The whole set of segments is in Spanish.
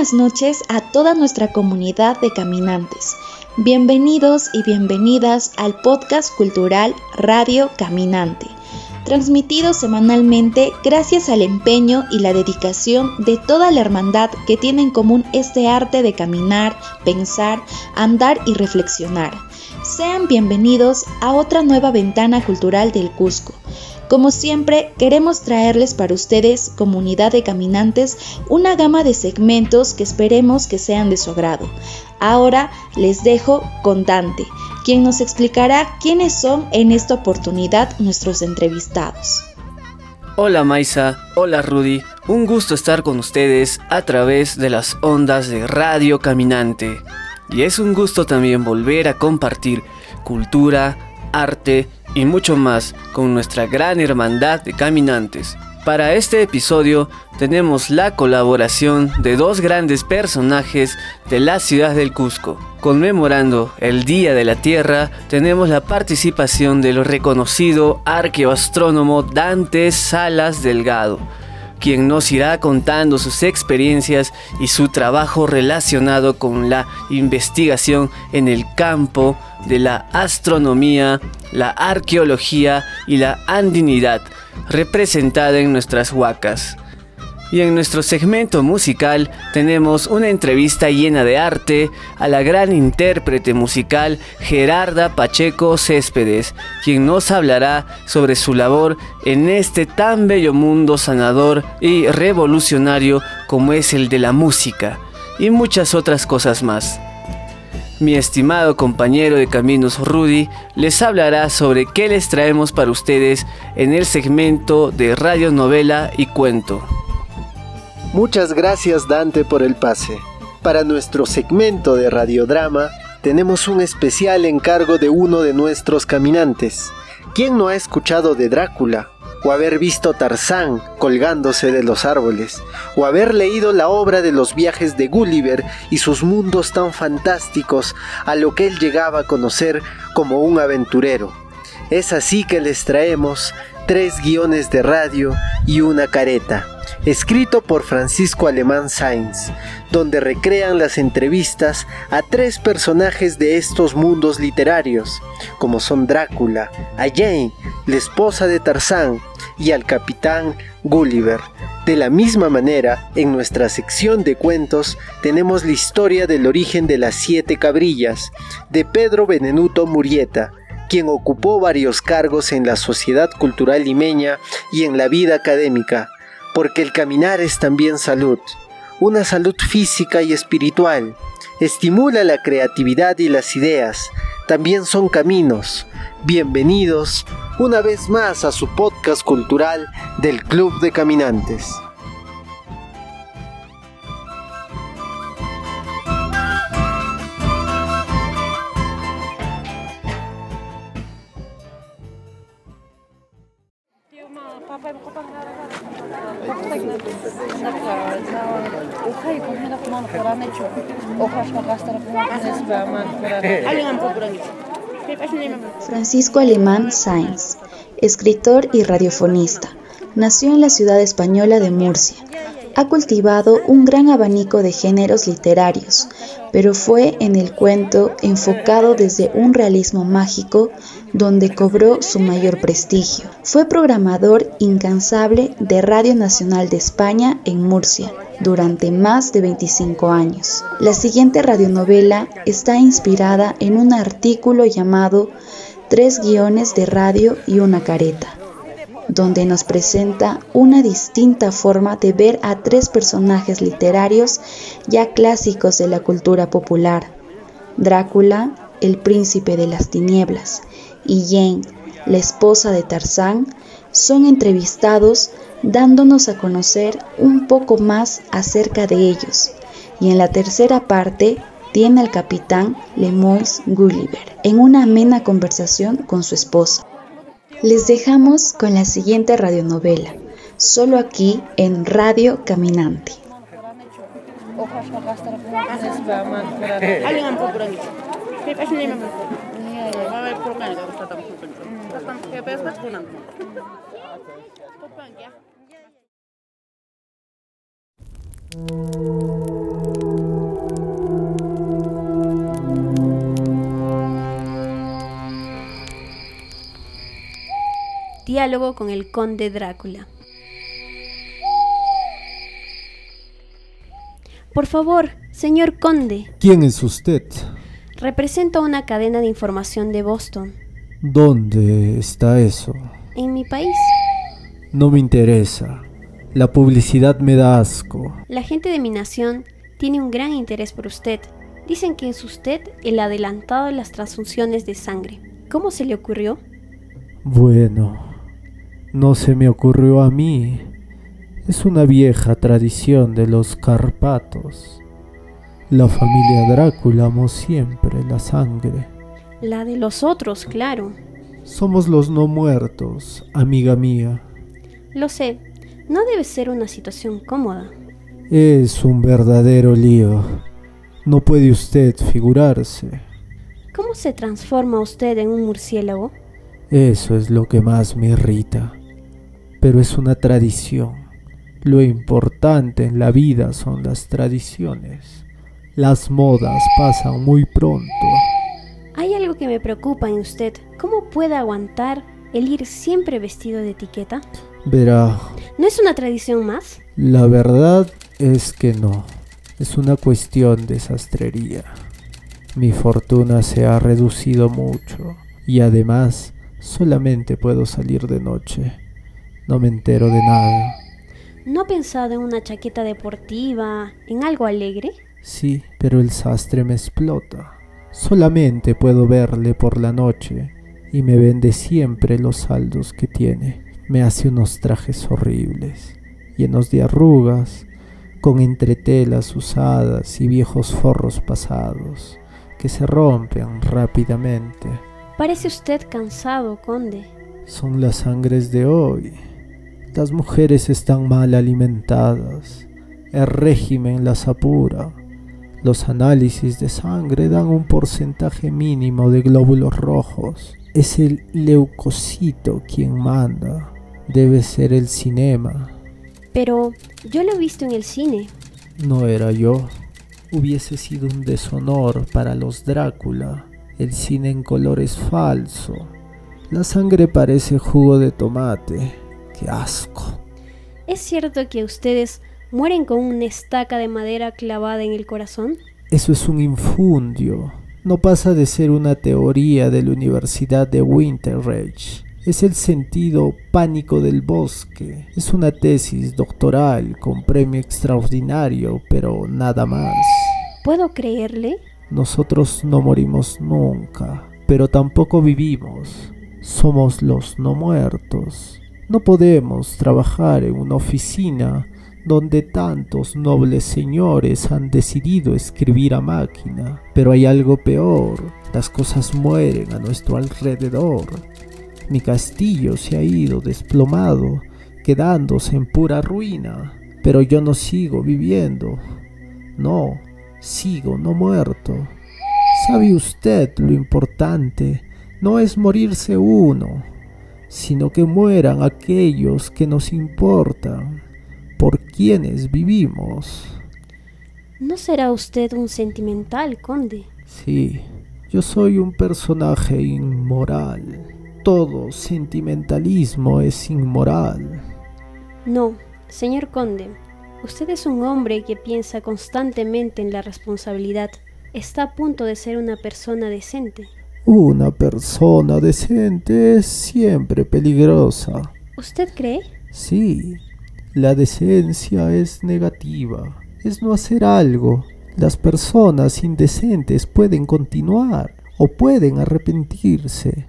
Buenas noches a toda nuestra comunidad de caminantes. Bienvenidos y bienvenidas al podcast cultural Radio Caminante, transmitido semanalmente gracias al empeño y la dedicación de toda la hermandad que tiene en común este arte de caminar, pensar, andar y reflexionar. Sean bienvenidos a otra nueva ventana cultural del Cusco como siempre, queremos traerles para ustedes, comunidad de caminantes, una gama de segmentos que esperemos que sean de su agrado. Ahora les dejo con Dante, quien nos explicará quiénes son en esta oportunidad nuestros entrevistados. Hola Maisa, hola Rudy, un gusto estar con ustedes a través de las ondas de Radio Caminante. Y es un gusto también volver a compartir cultura, arte y mucho más con nuestra gran hermandad de caminantes. Para este episodio tenemos la colaboración de dos grandes personajes de la ciudad del Cusco. Conmemorando el Día de la Tierra, tenemos la participación del reconocido arqueoastrónomo Dante Salas Delgado, quien nos irá contando sus experiencias y su trabajo relacionado con la investigación en el campo de la astronomía, la arqueología y la andinidad representada en nuestras huacas. Y en nuestro segmento musical tenemos una entrevista llena de arte a la gran intérprete musical Gerarda Pacheco Céspedes, quien nos hablará sobre su labor en este tan bello mundo sanador y revolucionario como es el de la música, y muchas otras cosas más. Mi estimado compañero de caminos Rudy les hablará sobre qué les traemos para ustedes en el segmento de radio novela y cuento. Muchas gracias Dante por el pase. Para nuestro segmento de radiodrama tenemos un especial encargo de uno de nuestros caminantes. ¿Quién no ha escuchado de Drácula? o haber visto Tarzán colgándose de los árboles, o haber leído la obra de los viajes de Gulliver y sus mundos tan fantásticos a lo que él llegaba a conocer como un aventurero. Es así que les traemos tres guiones de radio y una careta, escrito por Francisco Alemán Sainz, donde recrean las entrevistas a tres personajes de estos mundos literarios, como son Drácula, a Jane, la esposa de Tarzán, y al capitán Gulliver. De la misma manera, en nuestra sección de cuentos tenemos la historia del origen de las siete cabrillas, de Pedro Benenuto Murieta, quien ocupó varios cargos en la sociedad cultural limeña y en la vida académica, porque el caminar es también salud, una salud física y espiritual, estimula la creatividad y las ideas, también son caminos. Bienvenidos una vez más a su podcast cultural del Club de Caminantes. Francisco Alemán Sainz, escritor y radiofonista, nació en la ciudad española de Murcia. Ha cultivado un gran abanico de géneros literarios, pero fue en el cuento enfocado desde un realismo mágico donde cobró su mayor prestigio. Fue programador incansable de Radio Nacional de España en Murcia durante más de 25 años. La siguiente radionovela está inspirada en un artículo llamado Tres guiones de radio y una careta, donde nos presenta una distinta forma de ver a tres personajes literarios ya clásicos de la cultura popular. Drácula, el príncipe de las tinieblas, y Jane, la esposa de Tarzán, son entrevistados dándonos a conocer un poco más acerca de ellos. Y en la tercera parte tiene al capitán Lemoyne Gulliver en una amena conversación con su esposa. Les dejamos con la siguiente radionovela, solo aquí en Radio Caminante. Diálogo con el conde Drácula. Por favor, señor conde. ¿Quién es usted? Represento una cadena de información de Boston. ¿Dónde está eso? En mi país. No me interesa. La publicidad me da asco. La gente de mi nación tiene un gran interés por usted. Dicen que es usted el adelantado de las transfusiones de sangre. ¿Cómo se le ocurrió? Bueno, no se me ocurrió a mí. Es una vieja tradición de los Carpatos. La familia Drácula amó siempre la sangre. La de los otros, claro. Somos los no muertos, amiga mía. Lo sé, no debe ser una situación cómoda. Es un verdadero lío. No puede usted figurarse. ¿Cómo se transforma usted en un murciélago? Eso es lo que más me irrita. Pero es una tradición. Lo importante en la vida son las tradiciones. Las modas pasan muy pronto. Hay algo que me preocupa en usted. ¿Cómo puede aguantar el ir siempre vestido de etiqueta? Verá. ¿No es una tradición más? La verdad es que no. Es una cuestión de sastrería. Mi fortuna se ha reducido mucho y además solamente puedo salir de noche. No me entero de nada. ¿No ha pensado en una chaqueta deportiva, en algo alegre? Sí, pero el sastre me explota. Solamente puedo verle por la noche y me vende siempre los saldos que tiene. Me hace unos trajes horribles, llenos de arrugas, con entretelas usadas y viejos forros pasados, que se rompen rápidamente. Parece usted cansado, conde. Son las sangres de hoy. Las mujeres están mal alimentadas. El régimen las apura. Los análisis de sangre dan un porcentaje mínimo de glóbulos rojos. Es el leucocito quien manda. Debe ser el cinema. Pero yo lo he visto en el cine. No era yo. Hubiese sido un deshonor para los Drácula. El cine en color es falso. La sangre parece jugo de tomate. ¡Qué asco! ¿Es cierto que ustedes mueren con una estaca de madera clavada en el corazón? Eso es un infundio. No pasa de ser una teoría de la Universidad de Winterreach. Es el sentido pánico del bosque. Es una tesis doctoral con premio extraordinario, pero nada más. ¿Puedo creerle? Nosotros no morimos nunca, pero tampoco vivimos. Somos los no muertos. No podemos trabajar en una oficina donde tantos nobles señores han decidido escribir a máquina. Pero hay algo peor, las cosas mueren a nuestro alrededor. Mi castillo se ha ido desplomado, quedándose en pura ruina. Pero yo no sigo viviendo. No, sigo no muerto. ¿Sabe usted lo importante? No es morirse uno, sino que mueran aquellos que nos importan, por quienes vivimos. ¿No será usted un sentimental, conde? Sí, yo soy un personaje inmoral. Todo sentimentalismo es inmoral. No, señor conde, usted es un hombre que piensa constantemente en la responsabilidad. Está a punto de ser una persona decente. Una persona decente es siempre peligrosa. ¿Usted cree? Sí, la decencia es negativa, es no hacer algo. Las personas indecentes pueden continuar o pueden arrepentirse.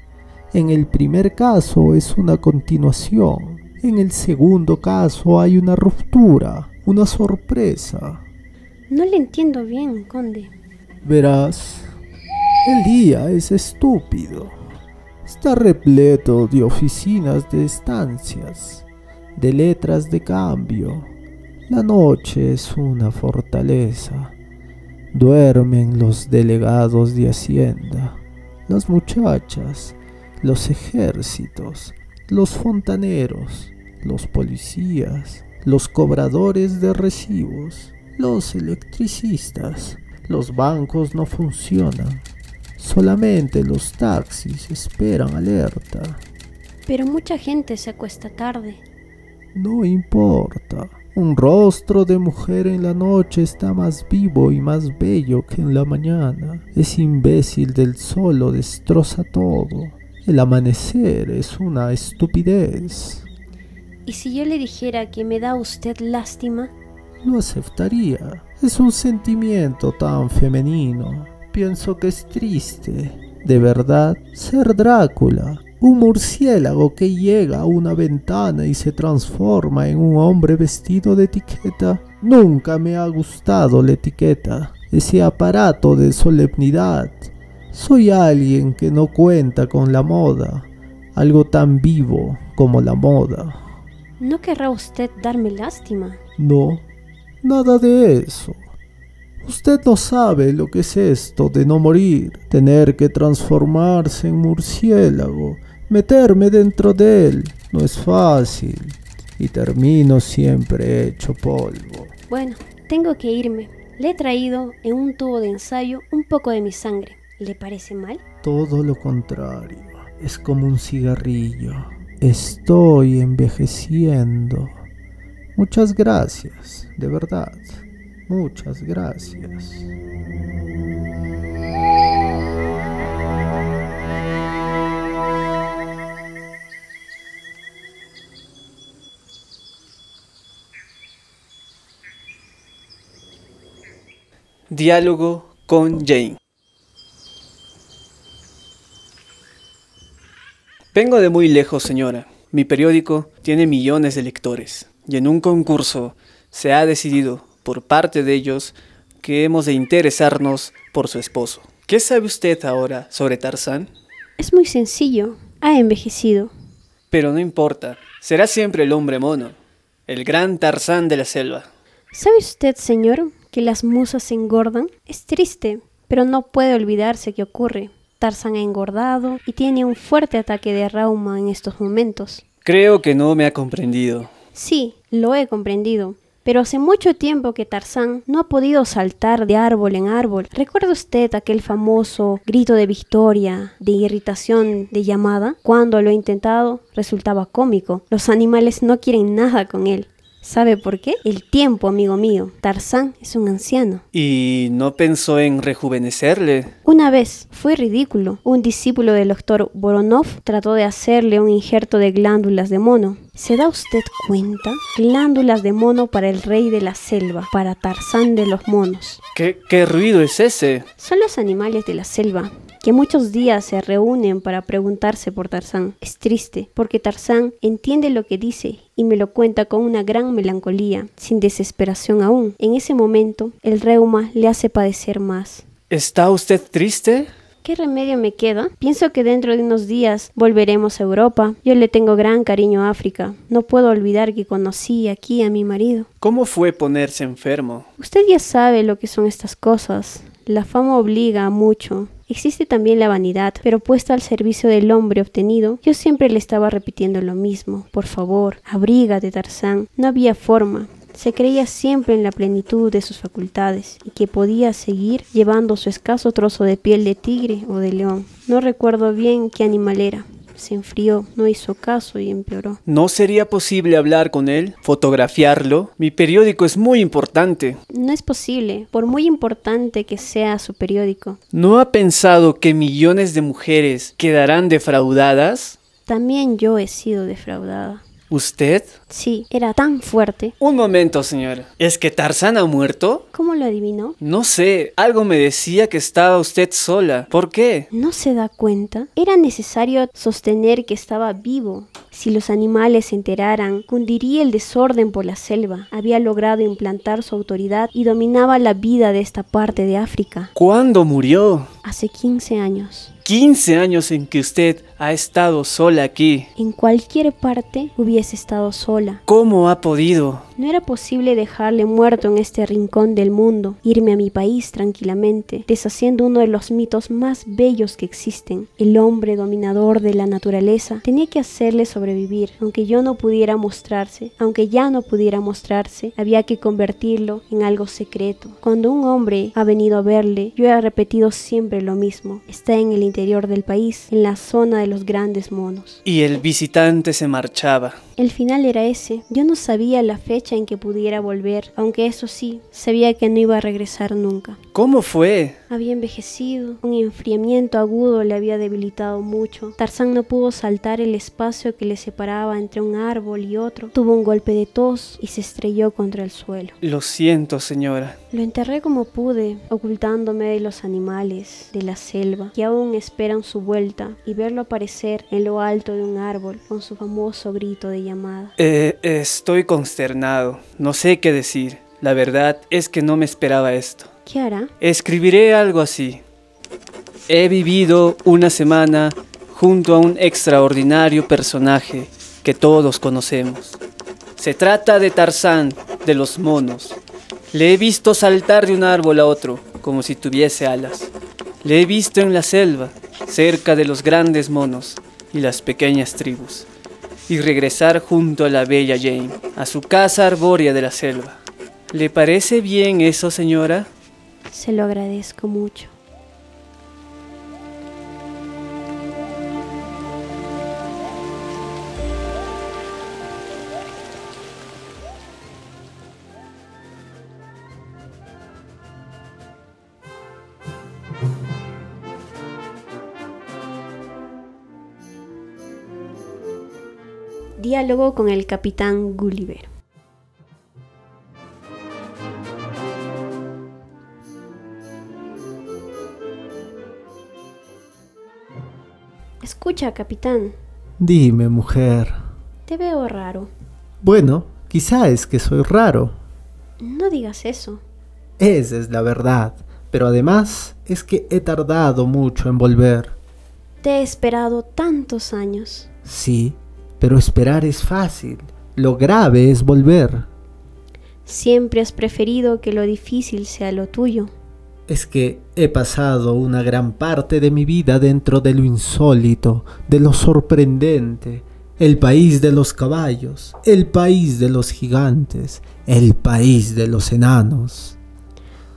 En el primer caso es una continuación, en el segundo caso hay una ruptura, una sorpresa. No le entiendo bien, conde. Verás, el día es estúpido. Está repleto de oficinas de estancias, de letras de cambio. La noche es una fortaleza. Duermen los delegados de Hacienda, las muchachas, los ejércitos, los fontaneros, los policías, los cobradores de recibos, los electricistas. Los bancos no funcionan. Solamente los taxis esperan alerta. Pero mucha gente se acuesta tarde. No importa. Un rostro de mujer en la noche está más vivo y más bello que en la mañana. Ese imbécil del sol lo destroza todo. El amanecer es una estupidez. ¿Y si yo le dijera que me da usted lástima? Lo aceptaría. Es un sentimiento tan femenino. Pienso que es triste. De verdad, ser Drácula. Un murciélago que llega a una ventana y se transforma en un hombre vestido de etiqueta. Nunca me ha gustado la etiqueta, ese aparato de solemnidad. Soy alguien que no cuenta con la moda, algo tan vivo como la moda. ¿No querrá usted darme lástima? No, nada de eso. Usted no sabe lo que es esto de no morir, tener que transformarse en murciélago, meterme dentro de él. No es fácil y termino siempre hecho polvo. Bueno, tengo que irme. Le he traído en un tubo de ensayo un poco de mi sangre. ¿Le parece mal? Todo lo contrario. Es como un cigarrillo. Estoy envejeciendo. Muchas gracias, de verdad. Muchas gracias. Diálogo con Jane. Vengo de muy lejos, señora. Mi periódico tiene millones de lectores y en un concurso se ha decidido por parte de ellos que hemos de interesarnos por su esposo. ¿Qué sabe usted ahora sobre Tarzán? Es muy sencillo. Ha envejecido. Pero no importa, será siempre el hombre mono, el gran Tarzán de la selva. ¿Sabe usted, señor, que las musas se engordan? Es triste, pero no puede olvidarse que ocurre. Tarzán ha engordado y tiene un fuerte ataque de reuma en estos momentos. Creo que no me ha comprendido. Sí, lo he comprendido. Pero hace mucho tiempo que Tarzán no ha podido saltar de árbol en árbol. ¿Recuerda usted aquel famoso grito de victoria, de irritación, de llamada? Cuando lo intentado, resultaba cómico. Los animales no quieren nada con él. ¿Sabe por qué? El tiempo, amigo mío. Tarzán es un anciano. ¿Y no pensó en rejuvenecerle? Una vez, fue ridículo. Un discípulo del doctor Voronov trató de hacerle un injerto de glándulas de mono. ¿Se da usted cuenta? Glándulas de mono para el rey de la selva, para Tarzán de los monos. ¿Qué, qué ruido es ese? Son los animales de la selva, que muchos días se reúnen para preguntarse por Tarzán. Es triste, porque Tarzán entiende lo que dice y me lo cuenta con una gran melancolía, sin desesperación aún. En ese momento, el reuma le hace padecer más. ¿Está usted triste? ¿Qué remedio me queda? Pienso que dentro de unos días volveremos a Europa. Yo le tengo gran cariño a África. No puedo olvidar que conocí aquí a mi marido. ¿Cómo fue ponerse enfermo? Usted ya sabe lo que son estas cosas. La fama obliga a mucho. Existe también la vanidad, pero puesta al servicio del hombre obtenido, yo siempre le estaba repitiendo lo mismo. Por favor, abrígate, Tarzán. No había forma. Se creía siempre en la plenitud de sus facultades y que podía seguir llevando su escaso trozo de piel de tigre o de león. No recuerdo bien qué animal era. Se enfrió, no hizo caso y empeoró. ¿No sería posible hablar con él? ¿Fotografiarlo? Mi periódico es muy importante. No es posible, por muy importante que sea su periódico. ¿No ha pensado que millones de mujeres quedarán defraudadas? También yo he sido defraudada. ¿Usted? Sí, era tan fuerte. Un momento, señora. ¿Es que Tarzán ha muerto? ¿Cómo lo adivinó? No sé, algo me decía que estaba usted sola. ¿Por qué? ¿No se da cuenta? Era necesario sostener que estaba vivo. Si los animales se enteraran, cundiría el desorden por la selva. Había logrado implantar su autoridad y dominaba la vida de esta parte de África. ¿Cuándo murió? Hace 15 años. 15 años en que usted ha estado sola aquí. En cualquier parte hubiese estado sola. ¿Cómo ha podido? No era posible dejarle muerto en este rincón del mundo, irme a mi país tranquilamente, deshaciendo uno de los mitos más bellos que existen. El hombre dominador de la naturaleza tenía que hacerle sobrevivir, aunque yo no pudiera mostrarse, aunque ya no pudiera mostrarse, había que convertirlo en algo secreto. Cuando un hombre ha venido a verle, yo he repetido siempre lo mismo. Está en el interior del país, en la zona de los grandes monos. Y el visitante se marchaba. El final era ese. Yo no sabía la fecha en que pudiera volver, aunque eso sí, sabía que no iba a regresar nunca. ¿Cómo fue? Había envejecido, un enfriamiento agudo le había debilitado mucho. Tarzán no pudo saltar el espacio que le separaba entre un árbol y otro. Tuvo un golpe de tos y se estrelló contra el suelo. Lo siento, señora. Lo enterré como pude, ocultándome de los animales, de la selva, que aún esperan su vuelta, y verlo aparecer en lo alto de un árbol con su famoso grito de llamada. Eh, estoy consternado. No sé qué decir. La verdad es que no me esperaba esto. ¿Qué hará? Escribiré algo así. He vivido una semana junto a un extraordinario personaje que todos conocemos. Se trata de Tarzán de los monos. Le he visto saltar de un árbol a otro como si tuviese alas. Le he visto en la selva, cerca de los grandes monos y las pequeñas tribus, y regresar junto a la bella Jane, a su casa arbórea de la selva. ¿Le parece bien eso, señora? Se lo agradezco mucho. Diálogo con el capitán Gulliver. Escucha, capitán. Dime, mujer. Te veo raro. Bueno, quizá es que soy raro. No digas eso. Esa es la verdad. Pero además es que he tardado mucho en volver. Te he esperado tantos años. Sí, pero esperar es fácil. Lo grave es volver. Siempre has preferido que lo difícil sea lo tuyo. Es que he pasado una gran parte de mi vida dentro de lo insólito, de lo sorprendente, el país de los caballos, el país de los gigantes, el país de los enanos.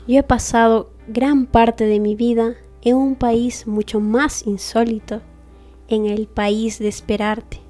Yo he pasado gran parte de mi vida en un país mucho más insólito, en el país de esperarte.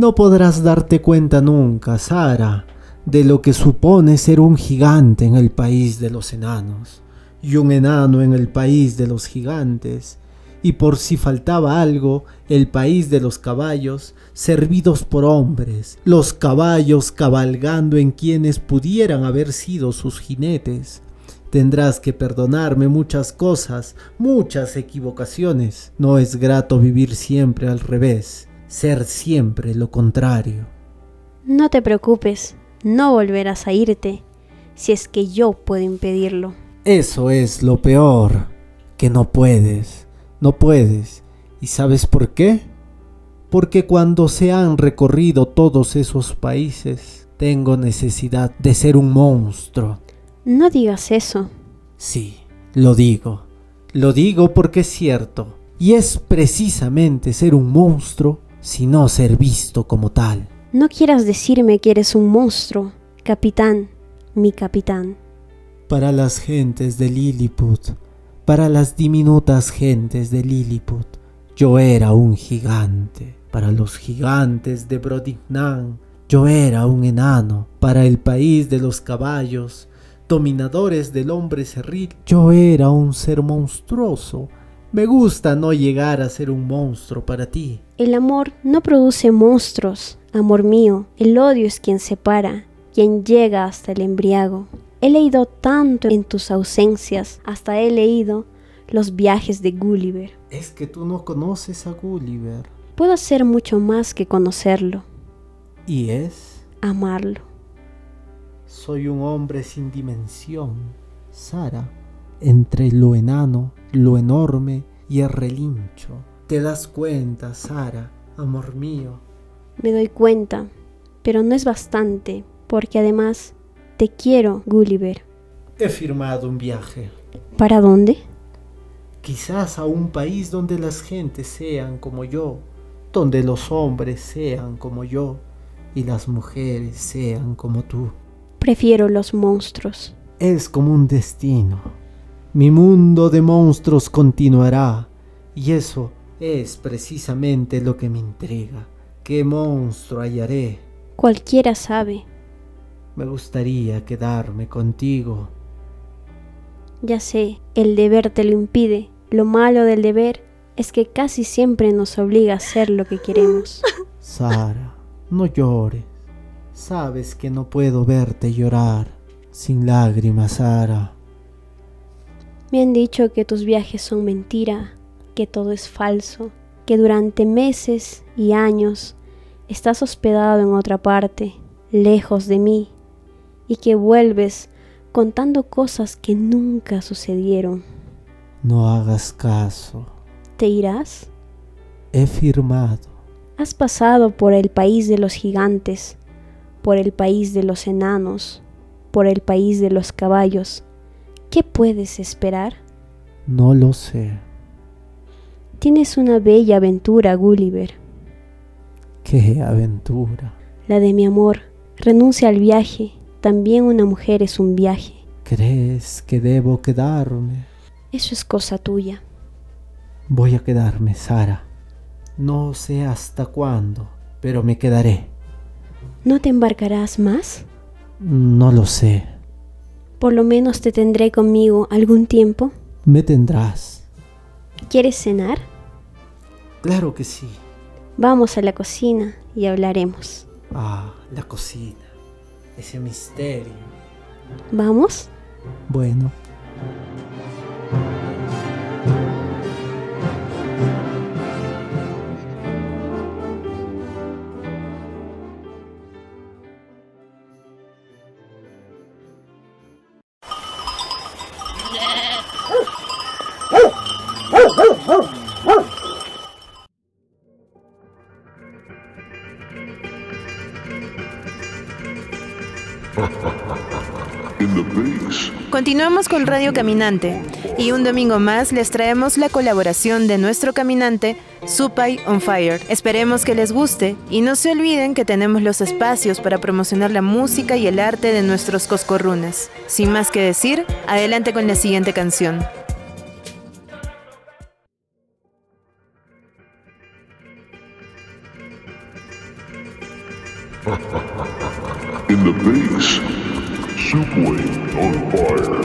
No podrás darte cuenta nunca, Sara, de lo que supone ser un gigante en el país de los enanos y un enano en el país de los gigantes, y por si faltaba algo, el país de los caballos, servidos por hombres, los caballos cabalgando en quienes pudieran haber sido sus jinetes. Tendrás que perdonarme muchas cosas, muchas equivocaciones. No es grato vivir siempre al revés, ser siempre lo contrario. No te preocupes, no volverás a irte, si es que yo puedo impedirlo. Eso es lo peor, que no puedes, no puedes. ¿Y sabes por qué? Porque cuando se han recorrido todos esos países, tengo necesidad de ser un monstruo. No digas eso. Sí, lo digo. Lo digo porque es cierto. Y es precisamente ser un monstruo, sino ser visto como tal. No quieras decirme que eres un monstruo, capitán, mi capitán para las gentes de Lilliput, para las diminutas gentes de Lilliput, yo era un gigante. Para los gigantes de Brodignan, yo era un enano. Para el país de los caballos, dominadores del hombre cerril, yo era un ser monstruoso. Me gusta no llegar a ser un monstruo para ti. El amor no produce monstruos, amor mío. El odio es quien separa, quien llega hasta el embriago. He leído tanto en tus ausencias, hasta he leído los viajes de Gulliver. Es que tú no conoces a Gulliver. Puedo hacer mucho más que conocerlo. ¿Y es? Amarlo. Soy un hombre sin dimensión, Sara, entre lo enano, lo enorme y el relincho. ¿Te das cuenta, Sara, amor mío? Me doy cuenta, pero no es bastante porque además te quiero, Gulliver. He firmado un viaje. ¿Para dónde? Quizás a un país donde las gentes sean como yo, donde los hombres sean como yo y las mujeres sean como tú. Prefiero los monstruos. Es como un destino. Mi mundo de monstruos continuará y eso es precisamente lo que me intriga. ¿Qué monstruo hallaré? Cualquiera sabe. Me gustaría quedarme contigo. Ya sé, el deber te lo impide. Lo malo del deber es que casi siempre nos obliga a hacer lo que queremos. Sara, no llores. Sabes que no puedo verte llorar sin lágrimas, Sara. Me han dicho que tus viajes son mentira, que todo es falso, que durante meses y años estás hospedado en otra parte, lejos de mí, y que vuelves contando cosas que nunca sucedieron. No hagas caso. ¿Te irás? He firmado. Has pasado por el país de los gigantes, por el país de los enanos, por el país de los caballos. ¿Qué puedes esperar? No lo sé. Tienes una bella aventura, Gulliver. ¿Qué aventura? La de mi amor. Renuncia al viaje. También una mujer es un viaje. ¿Crees que debo quedarme? Eso es cosa tuya. Voy a quedarme, Sara. No sé hasta cuándo, pero me quedaré. ¿No te embarcarás más? No lo sé. Por lo menos te tendré conmigo algún tiempo. Me tendrás. ¿Quieres cenar? Claro que sí. Vamos a la cocina y hablaremos. Ah, la cocina. Ese misterio. ¿Vamos? Bueno. Continuamos con Radio Caminante y un domingo más les traemos la colaboración de nuestro caminante Supay on Fire. Esperemos que les guste y no se olviden que tenemos los espacios para promocionar la música y el arte de nuestros coscorrunes. Sin más que decir, adelante con la siguiente canción. Space. Soup on fire.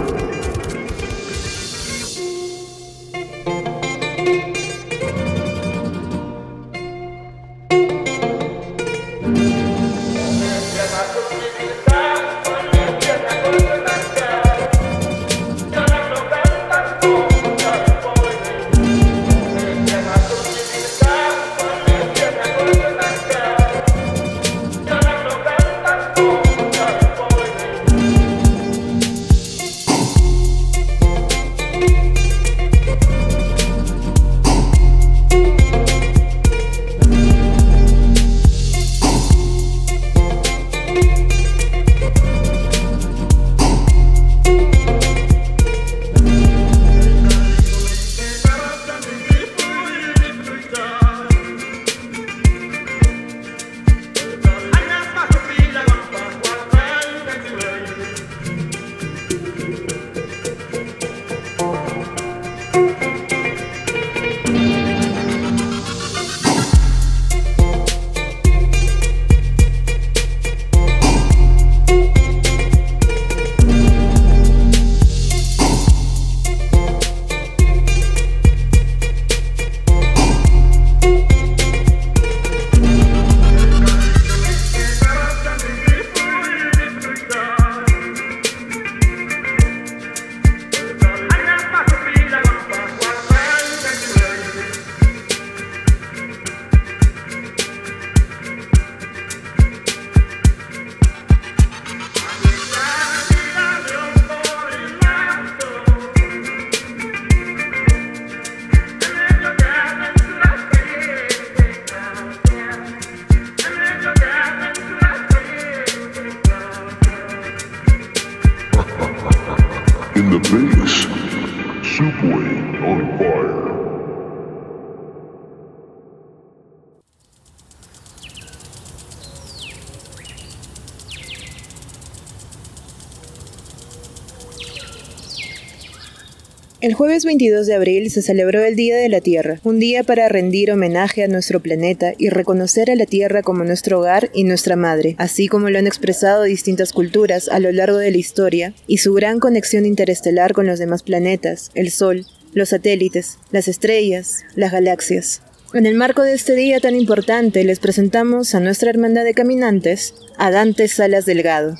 El jueves 22 de abril se celebró el Día de la Tierra, un día para rendir homenaje a nuestro planeta y reconocer a la Tierra como nuestro hogar y nuestra madre, así como lo han expresado distintas culturas a lo largo de la historia y su gran conexión interestelar con los demás planetas, el Sol, los satélites, las estrellas, las galaxias. En el marco de este día tan importante les presentamos a nuestra hermandad de caminantes, a Dante Salas Delgado,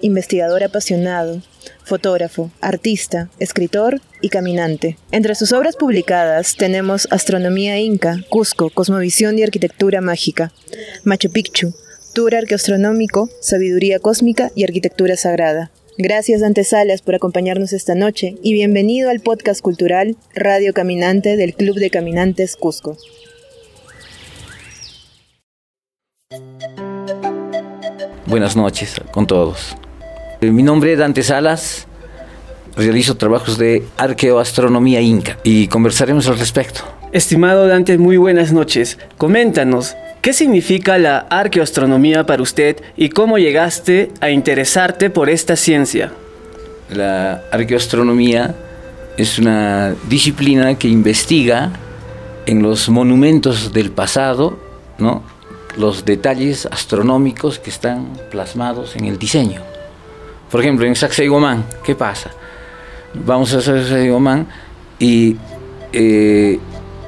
investigador apasionado, fotógrafo, artista, escritor y caminante. Entre sus obras publicadas tenemos Astronomía Inca, Cusco, Cosmovisión y Arquitectura Mágica, Machu Picchu, Tour Arqueastronómico, Sabiduría Cósmica y Arquitectura Sagrada. Gracias Dante Salas por acompañarnos esta noche y bienvenido al podcast cultural Radio Caminante del Club de Caminantes Cusco. Buenas noches con todos. Mi nombre es Dante Salas, realizo trabajos de arqueoastronomía inca y conversaremos al respecto. Estimado Dante, muy buenas noches. Coméntanos, ¿qué significa la arqueoastronomía para usted y cómo llegaste a interesarte por esta ciencia? La arqueoastronomía es una disciplina que investiga en los monumentos del pasado, ¿no? los detalles astronómicos que están plasmados en el diseño. Por ejemplo, en Sacsayhuamán, ¿qué pasa? Vamos a Sacsayhuamán y eh,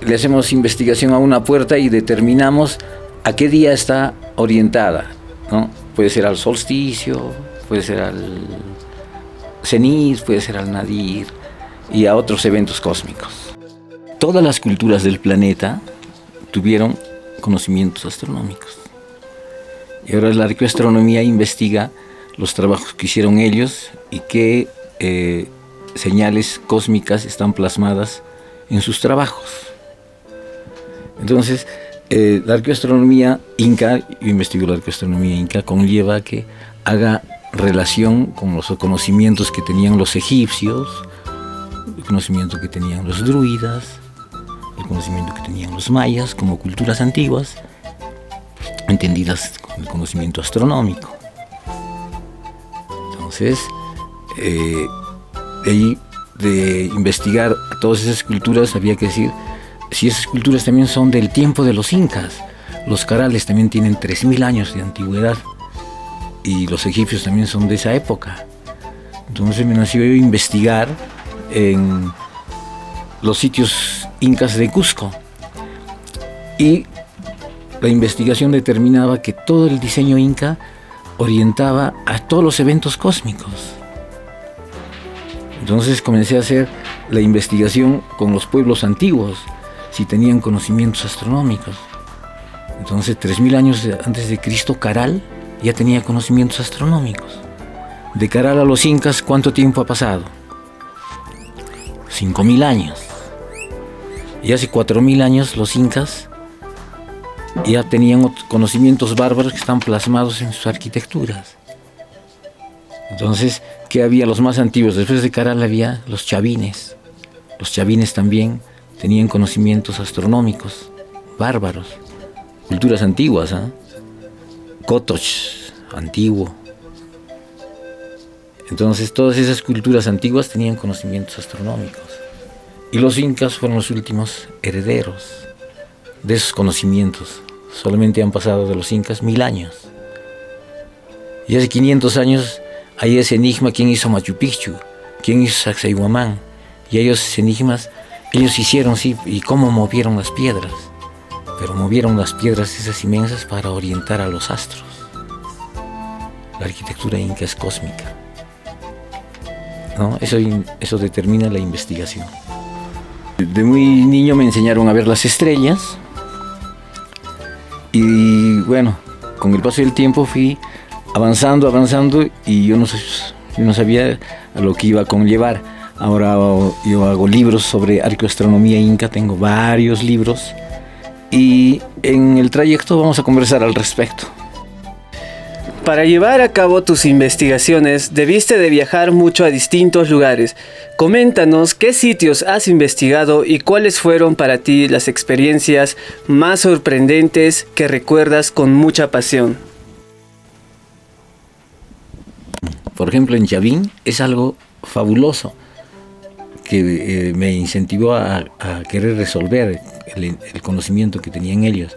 le hacemos investigación a una puerta y determinamos a qué día está orientada. ¿no? Puede ser al solsticio, puede ser al cenit, puede ser al nadir y a otros eventos cósmicos. Todas las culturas del planeta tuvieron conocimientos astronómicos. Y ahora la arqueoastronomía investiga los trabajos que hicieron ellos y qué eh, señales cósmicas están plasmadas en sus trabajos. Entonces, eh, la arqueoastronomía inca, yo investigo la arqueoastronomía inca, conlleva que haga relación con los conocimientos que tenían los egipcios, el conocimiento que tenían los druidas, el conocimiento que tenían los mayas como culturas antiguas, entendidas con el conocimiento astronómico. Entonces, eh, de investigar todas esas culturas había que decir si esas culturas también son del tiempo de los incas. Los carales también tienen 3.000 años de antigüedad y los egipcios también son de esa época. Entonces me nació investigar en los sitios incas de Cusco. Y la investigación determinaba que todo el diseño inca orientaba a todos los eventos cósmicos. Entonces comencé a hacer la investigación con los pueblos antiguos, si tenían conocimientos astronómicos. Entonces, 3.000 años antes de Cristo, Caral ya tenía conocimientos astronómicos. De Caral a los incas, ¿cuánto tiempo ha pasado? 5.000 años. Y hace 4.000 años los incas ya tenían conocimientos bárbaros que están plasmados en sus arquitecturas. Entonces, ¿qué había los más antiguos? Después de Caral había los chavines. Los chavines también tenían conocimientos astronómicos bárbaros. Culturas antiguas, ¿ah? Kotoch, antiguo. Entonces, todas esas culturas antiguas tenían conocimientos astronómicos. Y los incas fueron los últimos herederos de esos conocimientos. Solamente han pasado de los incas mil años. Y hace 500 años hay ese enigma, ¿quién hizo Machu Picchu? ¿Quién hizo Sacsayhuamán? Y ellos enigmas, ellos hicieron, sí, y cómo movieron las piedras. Pero movieron las piedras esas inmensas para orientar a los astros. La arquitectura inca es cósmica. ¿No? Eso, eso determina la investigación. De muy niño me enseñaron a ver las estrellas y bueno, con el paso del tiempo fui avanzando, avanzando y yo no, yo no sabía a lo que iba a conllevar. Ahora yo hago libros sobre arqueoastronomía inca, tengo varios libros y en el trayecto vamos a conversar al respecto. Para llevar a cabo tus investigaciones debiste de viajar mucho a distintos lugares. Coméntanos qué sitios has investigado y cuáles fueron para ti las experiencias más sorprendentes que recuerdas con mucha pasión. Por ejemplo, en Chavín es algo fabuloso que eh, me incentivó a, querer resolver el, el conocimiento que tenían ellos.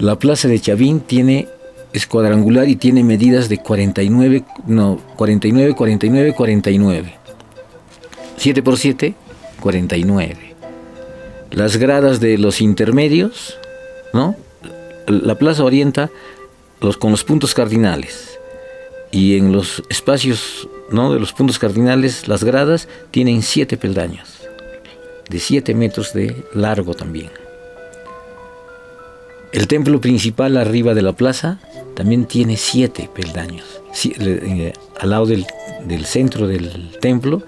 La plaza de Chavín tiene es cuadrangular y tiene medidas de 49, no, 49, 49, 49. 7 por 7, 49. Las gradas de los intermedios, ¿no? La plaza orienta los, con los puntos cardinales. Y en los espacios ¿no? de los puntos cardinales, las gradas tienen 7 peldaños, de 7 metros de largo también. El templo principal arriba de la plaza también tiene siete peldaños. Eh, al lado del, centro del templo,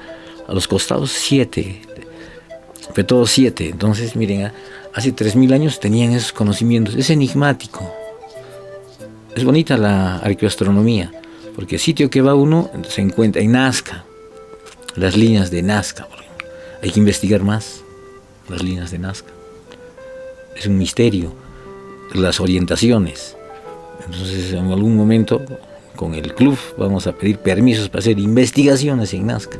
a los costados siete, pero todos siete. Entonces, miren, hace tres mil años tenían esos conocimientos. Es enigmático. Es bonita la arqueoastronomía, porque el sitio que va uno se encuentra en Nazca, las líneas de Nazca. Hay que investigar más las líneas de Nazca. Es un misterio, las orientaciones. Entonces, en algún momento, con el club, vamos a pedir permisos para hacer investigaciones en Nazca,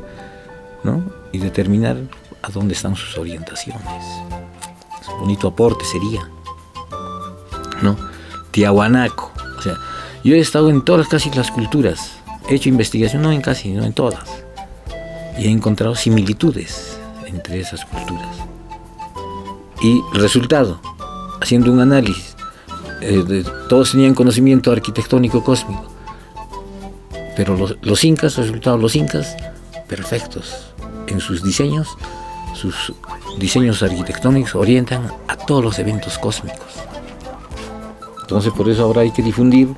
¿no? Y determinar a dónde están sus orientaciones. Un bonito aporte sería, ¿no? Tiahuanaco. O sea, yo he estado en todas casi las culturas. He hecho investigación, no en casi, no en todas. Y he encontrado similitudes entre esas culturas. Y resultado, haciendo un análisis eh, todos tenían conocimiento arquitectónico cósmico. Pero los, incas, resultados, los incas, perfectos en sus diseños, sus diseños arquitectónicos orientan a todos los eventos cósmicos. Entonces por eso ahora hay que difundir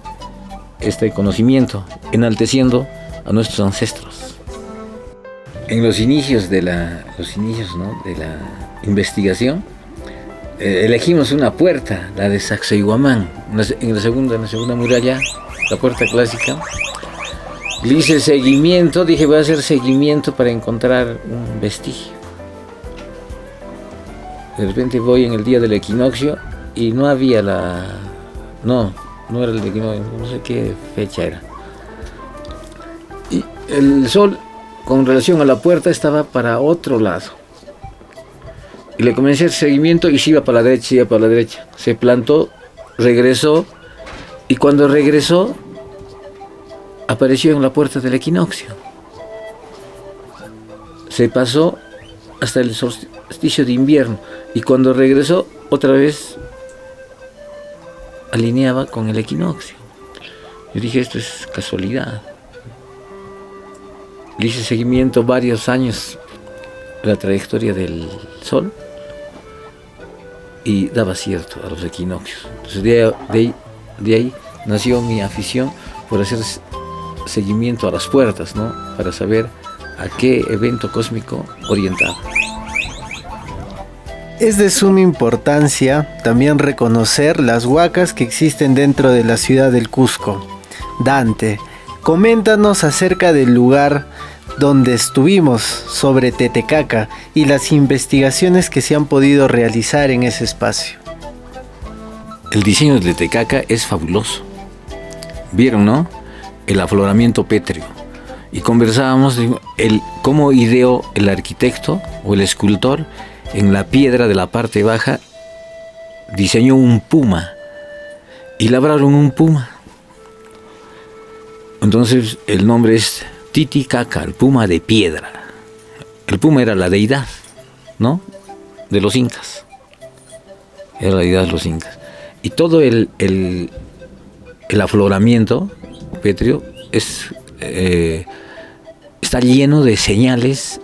este conocimiento, enalteciendo a nuestros ancestros. En los inicios de la, los inicios, de la investigación, eh, elegimos una puerta, la de Sacsayhuamán, en la segunda, en la segunda muralla, la puerta clásica. Le hice seguimiento, dije voy a hacer seguimiento para encontrar un vestigio. De repente voy en el día del equinoccio y no había la... No, no era el equinoccio, no sé qué fecha era. Y el sol, con relación a la puerta, estaba para otro lado. Y le comencé el seguimiento y se iba para la derecha, iba para la derecha. Se plantó, regresó y cuando regresó apareció en la puerta del equinoccio. Se pasó hasta el solsticio de invierno y cuando regresó otra vez alineaba con el equinoccio. Yo dije, esto es casualidad. Le hice seguimiento varios años la trayectoria del Sol y daba cierto a los equinoccios. De, de ahí nació mi afición por hacer seguimiento a las puertas, ¿no? Para saber a qué evento cósmico orientaba. Es de suma importancia también reconocer las huacas que existen dentro de la ciudad del Cusco. Dante, coméntanos acerca del lugar donde estuvimos sobre Tetecaca y las investigaciones que se han podido realizar en ese espacio. El diseño de Tetecaca es fabuloso. Vieron, ¿no? El afloramiento pétreo. Y conversábamos el, cómo ideó el arquitecto o el escultor en la piedra de la parte baja, diseñó un puma y labraron un puma. Entonces el nombre es Titicaca, el puma de piedra. El puma era la deidad, ¿no? De los incas. Era la deidad de los incas. Y todo el, el, afloramiento pétreo es, eh, está lleno de señales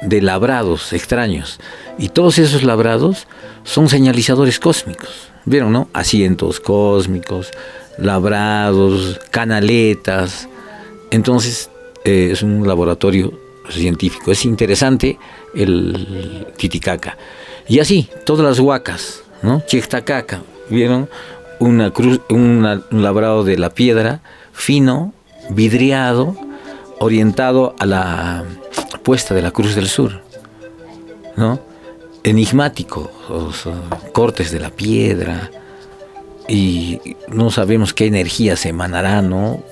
de labrados extraños. Y todos esos labrados son señalizadores cósmicos. ¿Vieron, no? Asientos cósmicos, labrados, canaletas. Entonces, eh, es un laboratorio científico. Es interesante el Titicaca. Y así, todas las huacas, ¿no? Chictacaca, ¿vieron? Una cruz, un labrado de la piedra fino, vidriado, orientado a la puesta de la Cruz del Sur, ¿no? Enigmático, cortes de la piedra, y no sabemos qué energía se emanará, ¿no?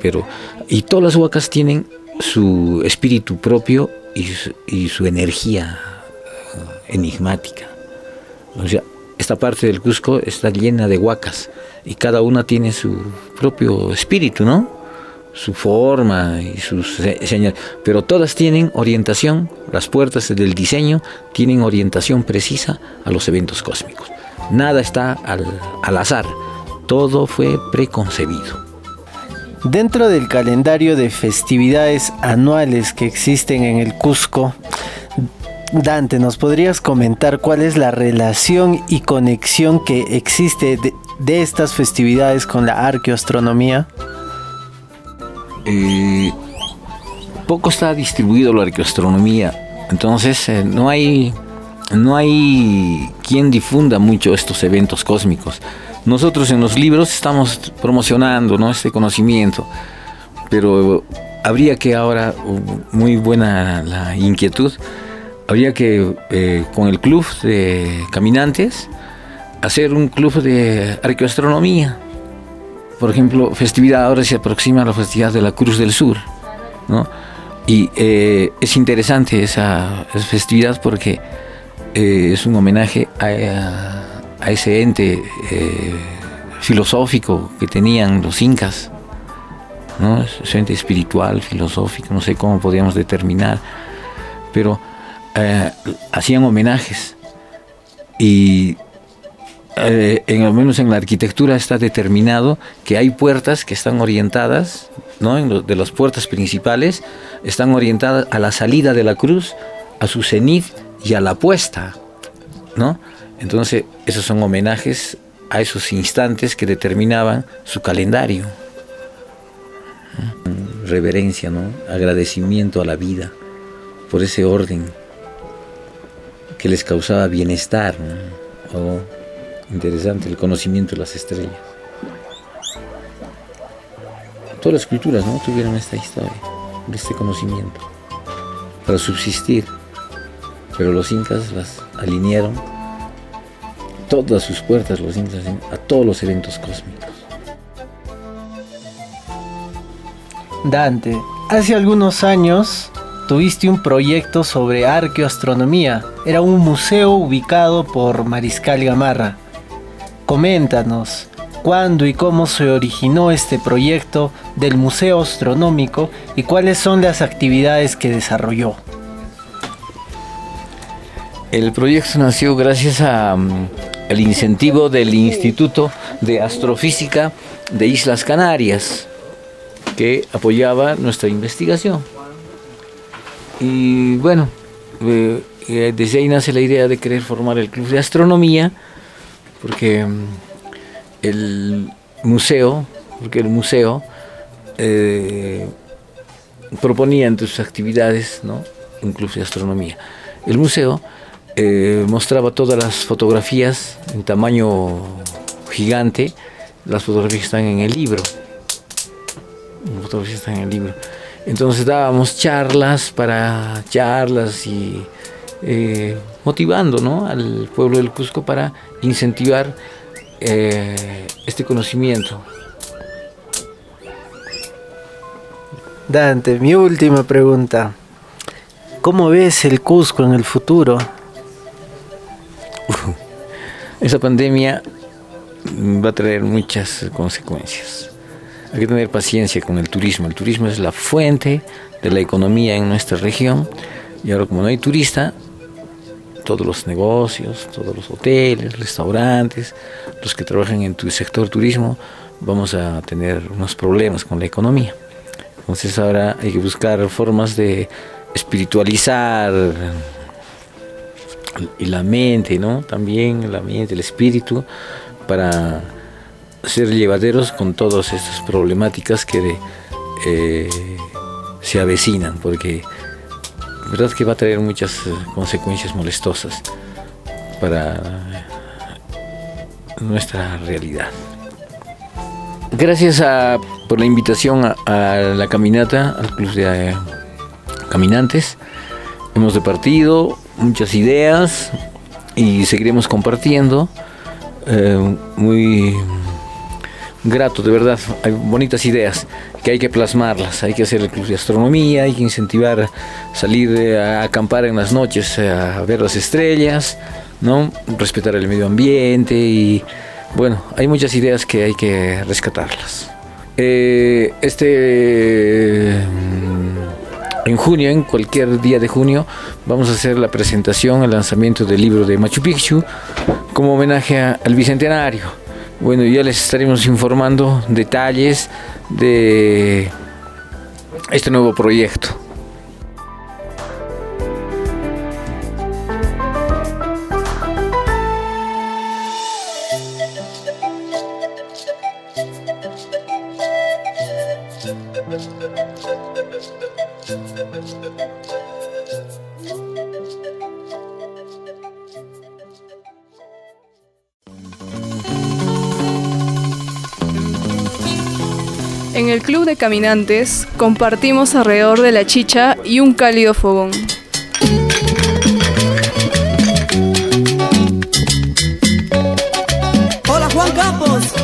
Pero, y todas las huacas tienen su espíritu propio y su, energía eh, enigmática. O sea, esta parte del Cusco está llena de huacas y cada una tiene su propio espíritu, ¿no? Su forma y sus señales. Pero todas tienen orientación, las puertas del diseño tienen orientación precisa a los eventos cósmicos. Nada está al, al azar, todo fue preconcebido. Dentro del calendario de festividades anuales que existen en el Cusco, Dante, ¿nos podrías comentar cuál es la relación y conexión que existe de, estas festividades con la arqueoastronomía? Eh, poco está distribuido la arqueoastronomía, entonces eh, no hay no hay quien difunda mucho estos eventos cósmicos. Nosotros en los libros estamos promocionando ¿no? este conocimiento, pero habría que ahora, muy buena la inquietud, habría que eh, con el club de caminantes hacer un club de arqueoastronomía. Por ejemplo, festividad, ahora se aproxima la festividad de la Cruz del Sur, ¿no? Y eh, es interesante esa, festividad porque eh, es un homenaje a a ese ente eh, filosófico que tenían los incas, ¿no? ese ente espiritual, filosófico, no sé cómo podríamos determinar, pero eh, hacían homenajes y eh, en, al menos en la arquitectura está determinado que hay puertas que están orientadas, ¿no? de las puertas principales, están orientadas a la salida de la cruz, a su cenit y a la puesta, ¿no? Entonces, esos son homenajes a esos instantes que determinaban su calendario. Reverencia, ¿no? Agradecimiento a la vida por ese orden que les causaba bienestar. Oh, interesante, el conocimiento de las estrellas. Todas las culturas ¿no? tuvieron esta historia, este conocimiento, para subsistir. Pero los incas las alinearon todas sus puertas los incas a todos los eventos cósmicos. Dante, hace algunos años tuviste un proyecto sobre arqueoastronomía. Era un museo ubicado por Mariscal Gamarra. Coméntanos, ¿cuándo y cómo se originó este proyecto del Museo Astronómico y cuáles son las actividades que desarrolló? El proyecto nació gracias a mm, el incentivo del Instituto de Astrofísica de Islas Canarias, que apoyaba nuestra investigación. Y bueno, eh, eh, desde ahí nace la idea de querer formar el Club de Astronomía, porque mm, el museo, porque el museo eh, proponía entre sus actividades ¿no? un club de astronomía. El museo eh, mostraba todas las fotografías en tamaño gigante, las fotografías están en el libro. Entonces dábamos charlas para charlas y eh, motivando ¿no? al pueblo del Cusco para incentivar eh, este conocimiento. Dante, mi última pregunta. ¿Cómo ves el Cusco en el futuro? esa pandemia va a traer muchas consecuencias. Hay que tener paciencia con el turismo. El turismo es la fuente de la economía en nuestra región. Y ahora como no hay turista, todos los negocios, todos los hoteles, restaurantes, los que trabajan en tu sector turismo, vamos a tener unos problemas con la economía. Entonces ahora hay que buscar formas de espiritualizar y la mente, ¿no? También la mente, el espíritu, para ser llevaderos con todas estas problemáticas que eh, se avecinan, porque verdad que va a traer muchas eh, consecuencias molestosas para nuestra realidad. gracias por la invitación a, la caminata, al club de eh, caminantes. Hemos departido muchas ideas y seguiremos compartiendo. Eh, muy grato, de verdad. Hay bonitas ideas que hay que plasmarlas. Hay que hacer el club de astronomía, hay que incentivar salir a acampar en las noches, a ver las estrellas, ¿no? respetar el medio ambiente y bueno, hay muchas ideas que hay que rescatarlas. Eh, este en junio, en cualquier día de junio, vamos a hacer la presentación, el lanzamiento del libro de Machu Picchu como homenaje al bicentenario. Bueno, ya les estaremos informando detalles de este nuevo proyecto. Caminantes compartimos alrededor de la chicha y un cálido fogón. Hola Juan Campos.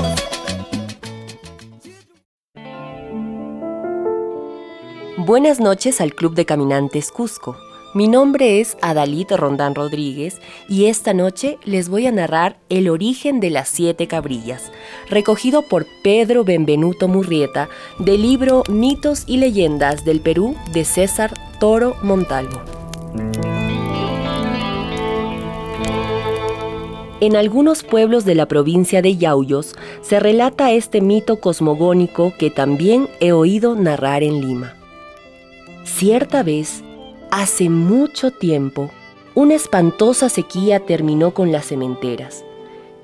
Buenas noches al Club de Caminantes Cusco. Mi nombre es Adalid Rondán Rodríguez y esta noche les voy a narrar el origen de las siete cabrillas, recogido por Pedro Benvenuto Murrieta del libro Mitos y Leyendas del Perú de César Toro Montalvo. En algunos pueblos de la provincia de Yauyos se relata este mito cosmogónico que también he oído narrar en Lima. Cierta vez, Hace mucho tiempo, una espantosa sequía terminó con las cementeras.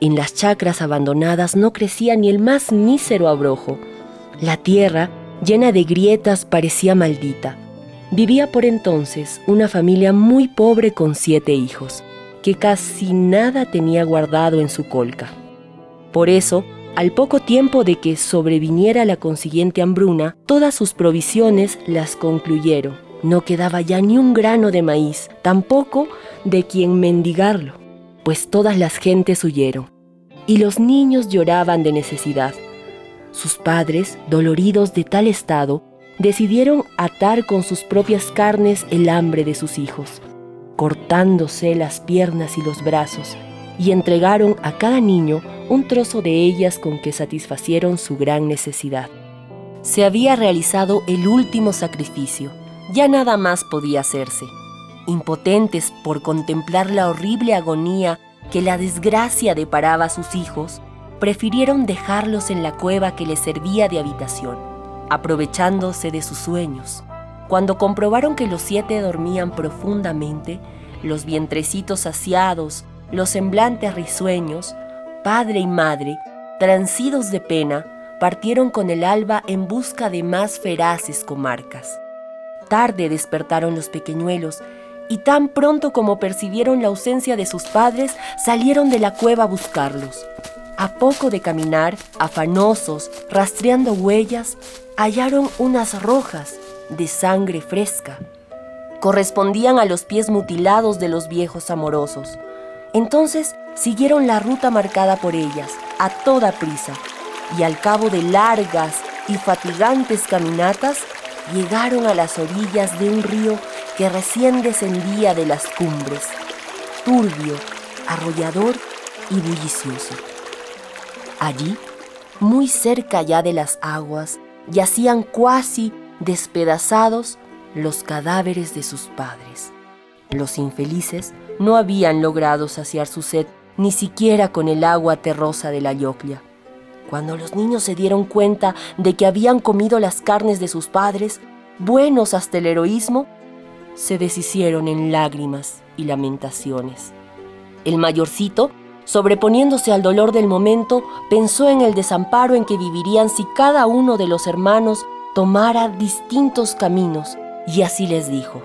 En las chacras abandonadas no crecía ni el más mísero abrojo. La tierra, llena de grietas, parecía maldita. Vivía por entonces una familia muy pobre con siete hijos, que casi nada tenía guardado en su colca. Por eso, al poco tiempo de que sobreviniera la consiguiente hambruna, todas sus provisiones las concluyeron no quedaba ya ni un grano de maíz, tampoco de quien mendigarlo, pues todas las gentes huyeron, y los niños lloraban de necesidad. Sus padres, doloridos de tal estado, decidieron atar con sus propias carnes el hambre de sus hijos, cortándose las piernas y los brazos, y entregaron a cada niño un trozo de ellas con que satisfacieron su gran necesidad. Se había realizado el último sacrificio, ya nada más podía hacerse. Impotentes por contemplar la horrible agonía que la desgracia deparaba a sus hijos, prefirieron dejarlos en la cueva que les servía de habitación, aprovechándose de sus sueños. Cuando comprobaron que los siete dormían profundamente, los vientrecitos saciados, los semblantes risueños, padre y madre, transidos de pena, partieron con el alba en busca de más feraces comarcas tarde despertaron los pequeñuelos, y tan pronto como percibieron la ausencia de sus padres, salieron de la cueva a buscarlos. A poco de caminar, afanosos, rastreando huellas, hallaron unas rojas de sangre fresca. Correspondían a los pies mutilados de los viejos amorosos. Entonces siguieron la ruta marcada por ellas, a toda prisa, y al cabo de largas y fatigantes caminatas, llegaron a las orillas de un río que recién descendía de las cumbres, turbio, arrollador y bullicioso. Allí, muy cerca ya de las aguas, yacían cuasi despedazados los cadáveres de sus padres. Los infelices no habían logrado saciar su sed ni siquiera con el agua terrosa de la yoclia. Cuando los niños se dieron cuenta de que habían comido las carnes de sus padres, buenos hasta el heroísmo, se deshicieron en lágrimas y lamentaciones. El mayorcito, sobreponiéndose al dolor del momento, pensó en el desamparo en que vivirían si cada uno de los hermanos tomara distintos caminos, y así les dijo,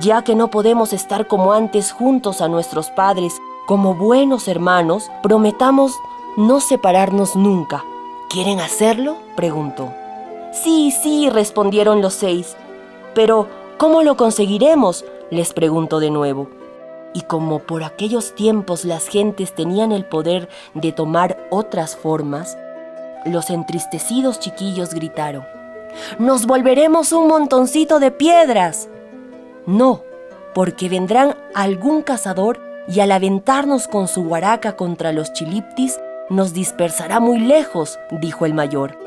ya que no podemos estar como antes juntos a nuestros padres, como buenos hermanos, prometamos no separarnos nunca, ¿Quieren hacerlo? preguntó. Sí, sí, respondieron los seis. Pero, ¿cómo lo conseguiremos? les preguntó de nuevo. Y como por aquellos tiempos las gentes tenían el poder de tomar otras formas, los entristecidos chiquillos gritaron, ¡Nos volveremos un montoncito de piedras! No, porque vendrán algún cazador y al aventarnos con su guaraca contra los chiliptis, nos dispersará muy lejos, dijo el mayor.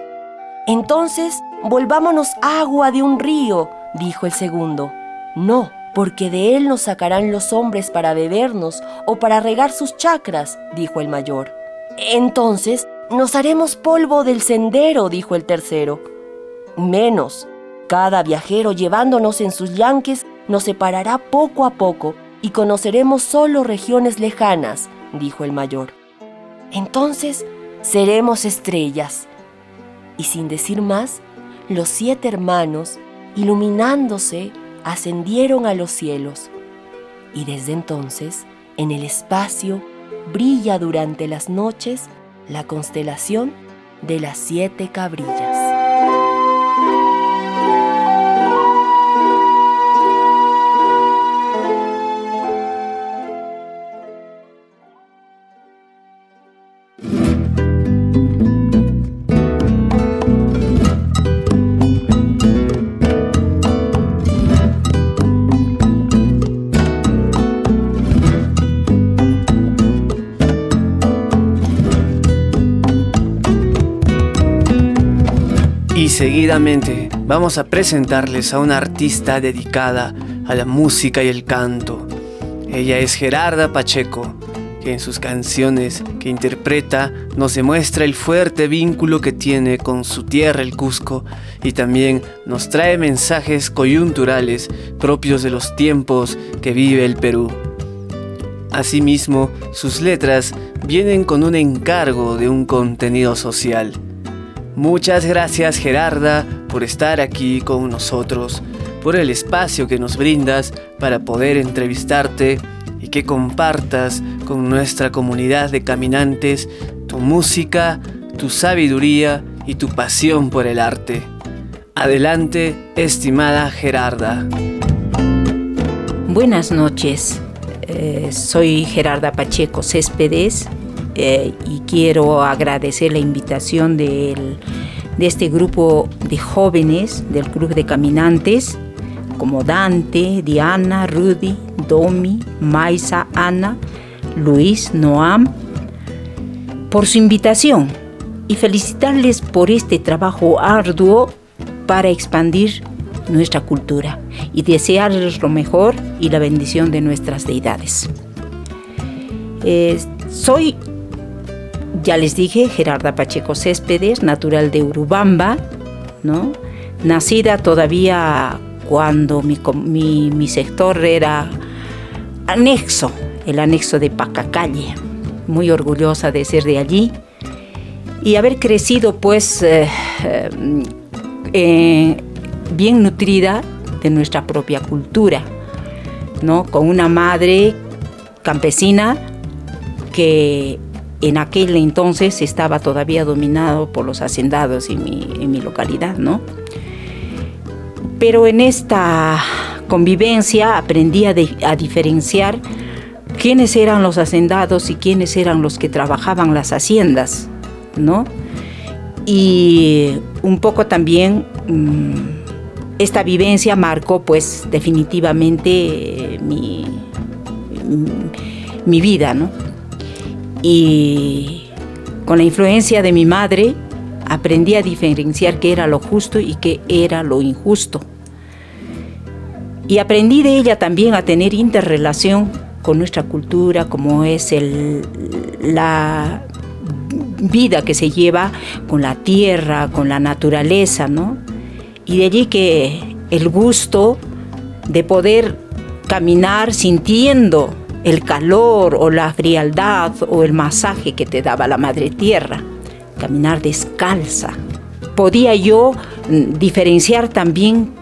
Entonces, volvámonos agua de un río, dijo el segundo. No, porque de él nos sacarán los hombres para bebernos o para regar sus chacras, dijo el mayor. Entonces, nos haremos polvo del sendero, dijo el tercero. Menos. Cada viajero llevándonos en sus yanques nos separará poco a poco y conoceremos solo regiones lejanas, dijo el mayor. Entonces seremos estrellas. Y sin decir más, los siete hermanos, iluminándose, ascendieron a los cielos. Y desde entonces, en el espacio, brilla durante las noches la constelación de las siete cabrillas. Seguidamente vamos a presentarles a una artista dedicada a la música y el canto. Ella es Gerarda Pacheco, que en sus canciones que interpreta nos demuestra el fuerte vínculo que tiene con su tierra, el Cusco, y también nos trae mensajes coyunturales propios de los tiempos que vive el Perú. Asimismo, sus letras vienen con un encargo de un contenido social Muchas gracias Gerarda por estar aquí con nosotros, por el espacio que nos brindas para poder entrevistarte y que compartas con nuestra comunidad de caminantes tu música, tu sabiduría y tu pasión por el arte. Adelante, estimada Gerarda. Buenas noches, eh, soy Gerarda Pacheco Céspedes eh, y quiero agradecer la invitación de este grupo de jóvenes del Club de Caminantes, como Dante, Diana, Rudy, Domi, Maisa, Ana, Luis, Noam, por su invitación y felicitarles por este trabajo arduo para expandir nuestra cultura y desearles lo mejor y la bendición de nuestras deidades. Eh, soy ya les dije, Gerarda Pacheco Céspedes, natural de Urubamba, ¿no? Nacida todavía cuando mi, sector era anexo, el anexo de Pacacalle. Muy orgullosa de ser de allí y haber crecido pues eh, eh, bien nutrida de nuestra propia cultura, ¿no? Con una madre campesina que en aquel entonces estaba todavía dominado por los hacendados en mi, localidad, ¿no? Pero en esta convivencia aprendí a, diferenciar quiénes eran los hacendados y quiénes eran los que trabajaban las haciendas, ¿no? Y un poco también mm, esta vivencia marcó pues definitivamente eh, mi, mi vida, ¿no? Y con la influencia de mi madre aprendí a diferenciar qué era lo justo y qué era lo injusto. Y aprendí de ella también a tener interrelación con nuestra cultura, como es el, la vida que se lleva con la tierra, con la naturaleza, ¿no? Y de allí que el gusto de poder caminar sintiendo el calor o la frialdad o el masaje que te daba la madre tierra, caminar descalza. Podía yo mm, diferenciar también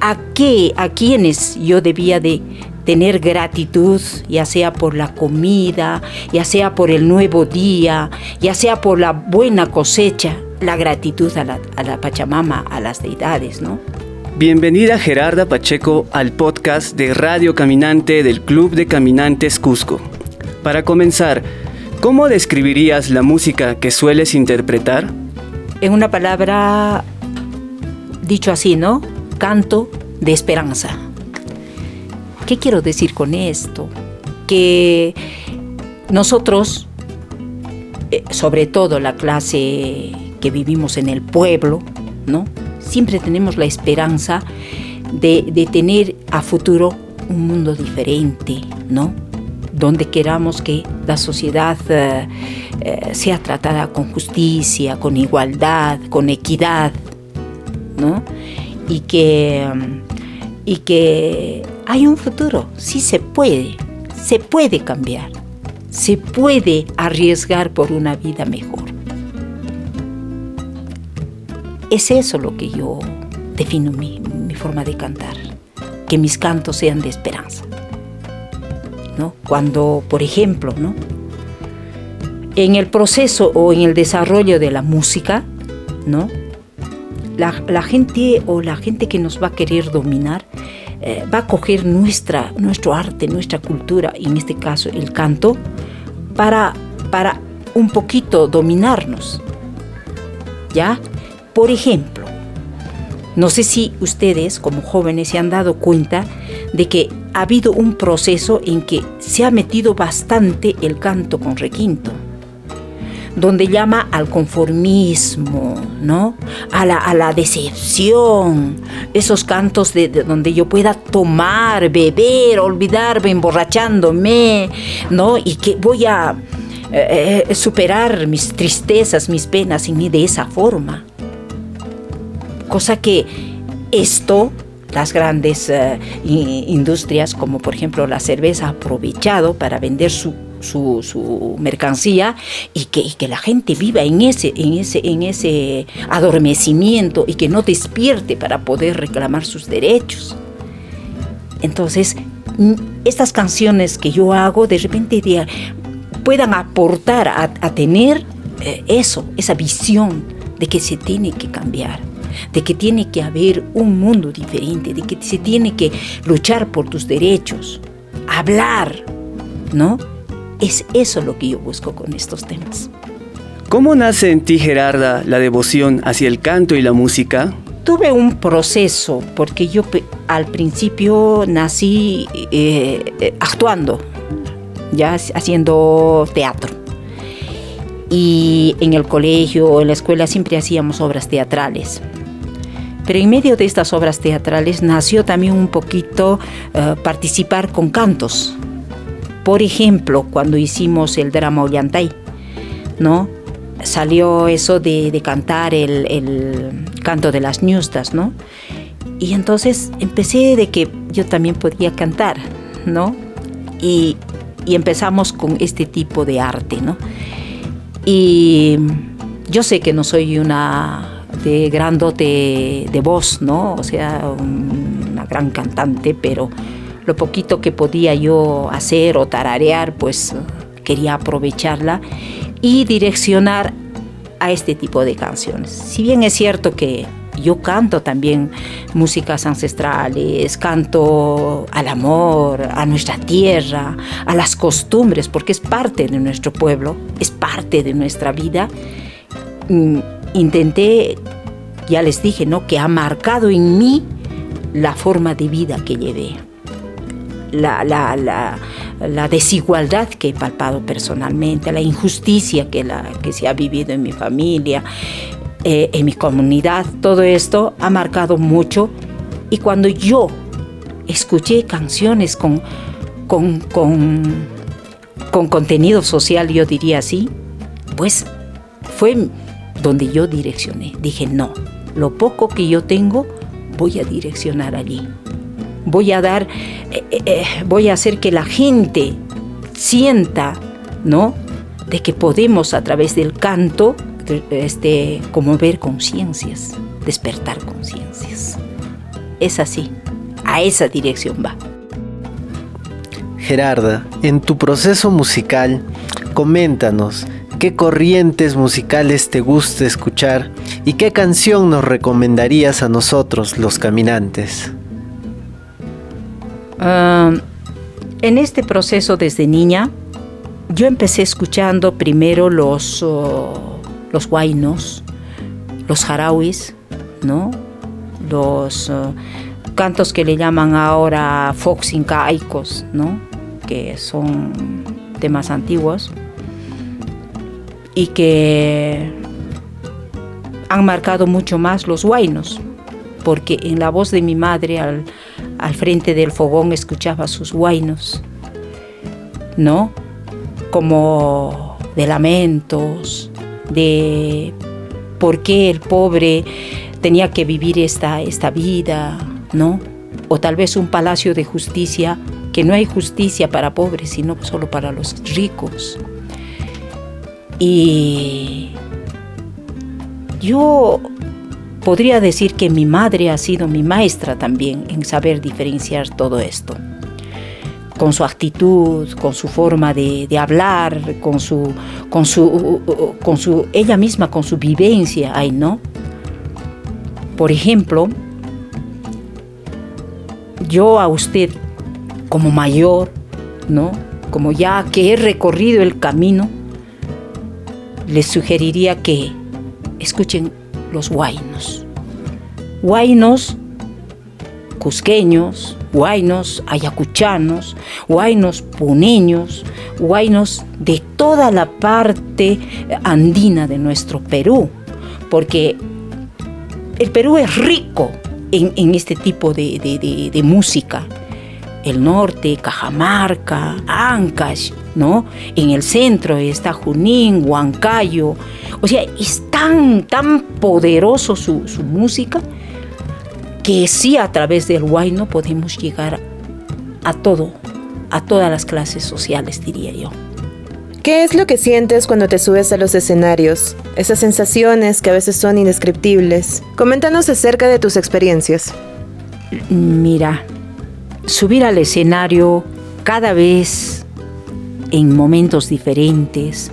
a qué, a quienes yo debía de tener gratitud, ya sea por la comida, ya sea por el nuevo día, ya sea por la buena cosecha la gratitud a la, a la Pachamama, a las deidades, ¿no? Bienvenida Gerarda Pacheco al podcast de Radio Caminante del Club de Caminantes Cusco. Para comenzar, ¿cómo describirías la música que sueles interpretar? En una palabra, dicho así, ¿no? Canto de esperanza. ¿Qué quiero decir con esto? Que nosotros, eh, sobre todo la clase que vivimos en el pueblo, ¿no? Siempre tenemos la esperanza de, tener a futuro un mundo diferente, ¿no? Donde queramos que la sociedad eh, eh, sea tratada con justicia, con igualdad, con equidad, ¿no? Y que, y que hay un futuro, sí se puede, se puede cambiar, se puede arriesgar por una vida mejor. Es eso lo que yo defino mi, forma de cantar, que mis cantos sean de esperanza. ¿no? Cuando, por ejemplo, ¿no? en el proceso o en el desarrollo de la música, ¿no? La, gente o la gente que nos va a querer dominar eh, va a coger nuestra, nuestro arte, nuestra cultura, en este caso el canto, para, para un poquito dominarnos. ¿Ya? Por ejemplo, no sé si ustedes como jóvenes se han dado cuenta de que ha habido un proceso en que se ha metido bastante el canto con requinto, donde llama al conformismo, ¿no? A la, decepción, esos cantos de, donde yo pueda tomar, beber, olvidarme, emborrachándome, ¿no? Y que voy a eh, eh, superar mis tristezas, mis penas en mí de esa forma. Cosa que esto las grandes eh, industrias, como por ejemplo la cerveza, ha aprovechado para vender su, mercancía y que, que, la gente viva en ese, en, ese, en ese adormecimiento y que no despierte para poder reclamar sus derechos. Entonces, estas canciones que yo hago de repente puedan aportar a, tener eh, eso, esa visión de que se tiene que cambiar de que tiene que haber un mundo diferente, de que se tiene que luchar por tus derechos, hablar, ¿no? Es eso lo que yo busco con estos temas. ¿Cómo nace en ti, Gerarda, la devoción hacia el canto y la música? Tuve un proceso, porque yo al principio nací eh, eh, actuando, ya haciendo teatro. Y en el colegio, en la escuela siempre hacíamos obras teatrales. Pero en medio de estas obras teatrales nació también un poquito eh, participar con cantos. Por ejemplo, cuando hicimos el drama Ollantay, ¿no? Salió eso de, cantar el, canto de las ñustas, ¿no? Y entonces empecé de que yo también podía cantar, ¿no? Y, y empezamos con este tipo de arte, ¿no? Y yo sé que no soy una de gran dote de voz, ¿no? O sea, una gran cantante, pero lo poquito que podía yo hacer o tararear, pues quería aprovecharla y direccionar a este tipo de canciones. Si bien es cierto que yo canto también músicas ancestrales, canto al amor, a nuestra tierra, a las costumbres, porque es parte de nuestro pueblo, es parte de nuestra vida. Intenté, ya les dije, ¿no? Que ha marcado en mí la forma de vida que llevé. La, la, la, desigualdad que he palpado personalmente, la injusticia que, que se ha vivido en mi familia, eh, en mi comunidad, todo esto ha marcado mucho. Y cuando yo escuché canciones con, con, con, con contenido social, yo diría así, pues fue donde yo direccioné. Dije, no, lo poco que yo tengo voy a direccionar allí. Voy a dar, eh, eh, eh, voy a hacer que la gente sienta, ¿no? De que podemos a través del canto, este, ver conciencias, despertar conciencias. Es así, a esa dirección va. Gerarda, en tu proceso musical, coméntanos, qué corrientes musicales te gusta escuchar y qué canción nos recomendarías a nosotros, los caminantes. Ah, en este proceso desde niña, yo empecé escuchando primero los, oh, los guainos, los jarauis, ¿no? Los oh, cantos que le llaman ahora foxincaicos, ¿no? Que son temas antiguos y que han marcado mucho más los guainos, porque en la voz de mi madre al, frente del fogón escuchaba sus guainos, ¿no? Como de lamentos, de por qué el pobre tenía que vivir esta, esta vida, ¿no? O tal vez un palacio de justicia, que no hay justicia para pobres, sino solo para los ricos. Y yo podría decir que mi madre ha sido mi maestra también en saber diferenciar todo esto. Con su actitud, con su forma de, hablar, con su, con su, con su, ella misma, con su vivencia, ay, ¿no? Por ejemplo, yo a usted como mayor, ¿no? Como ya que he recorrido el camino, les sugeriría que escuchen los huaynos. Huaynos cusqueños, huaynos ayacuchanos, huaynos puneños, huaynos de toda la parte andina de nuestro Perú, porque el Perú es rico en, este tipo de música el norte, Cajamarca, Ancash, ¿no? En el centro está Junín, Huancayo. O sea, es tan, tan poderoso su, música que sí a través del huayno podemos llegar a todo, a todas las clases sociales, diría yo. ¿Qué es lo que sientes cuando te subes a los escenarios? Esas sensaciones que a veces son indescriptibles. Coméntanos acerca de tus experiencias. Mira, subir al escenario cada vez en momentos diferentes.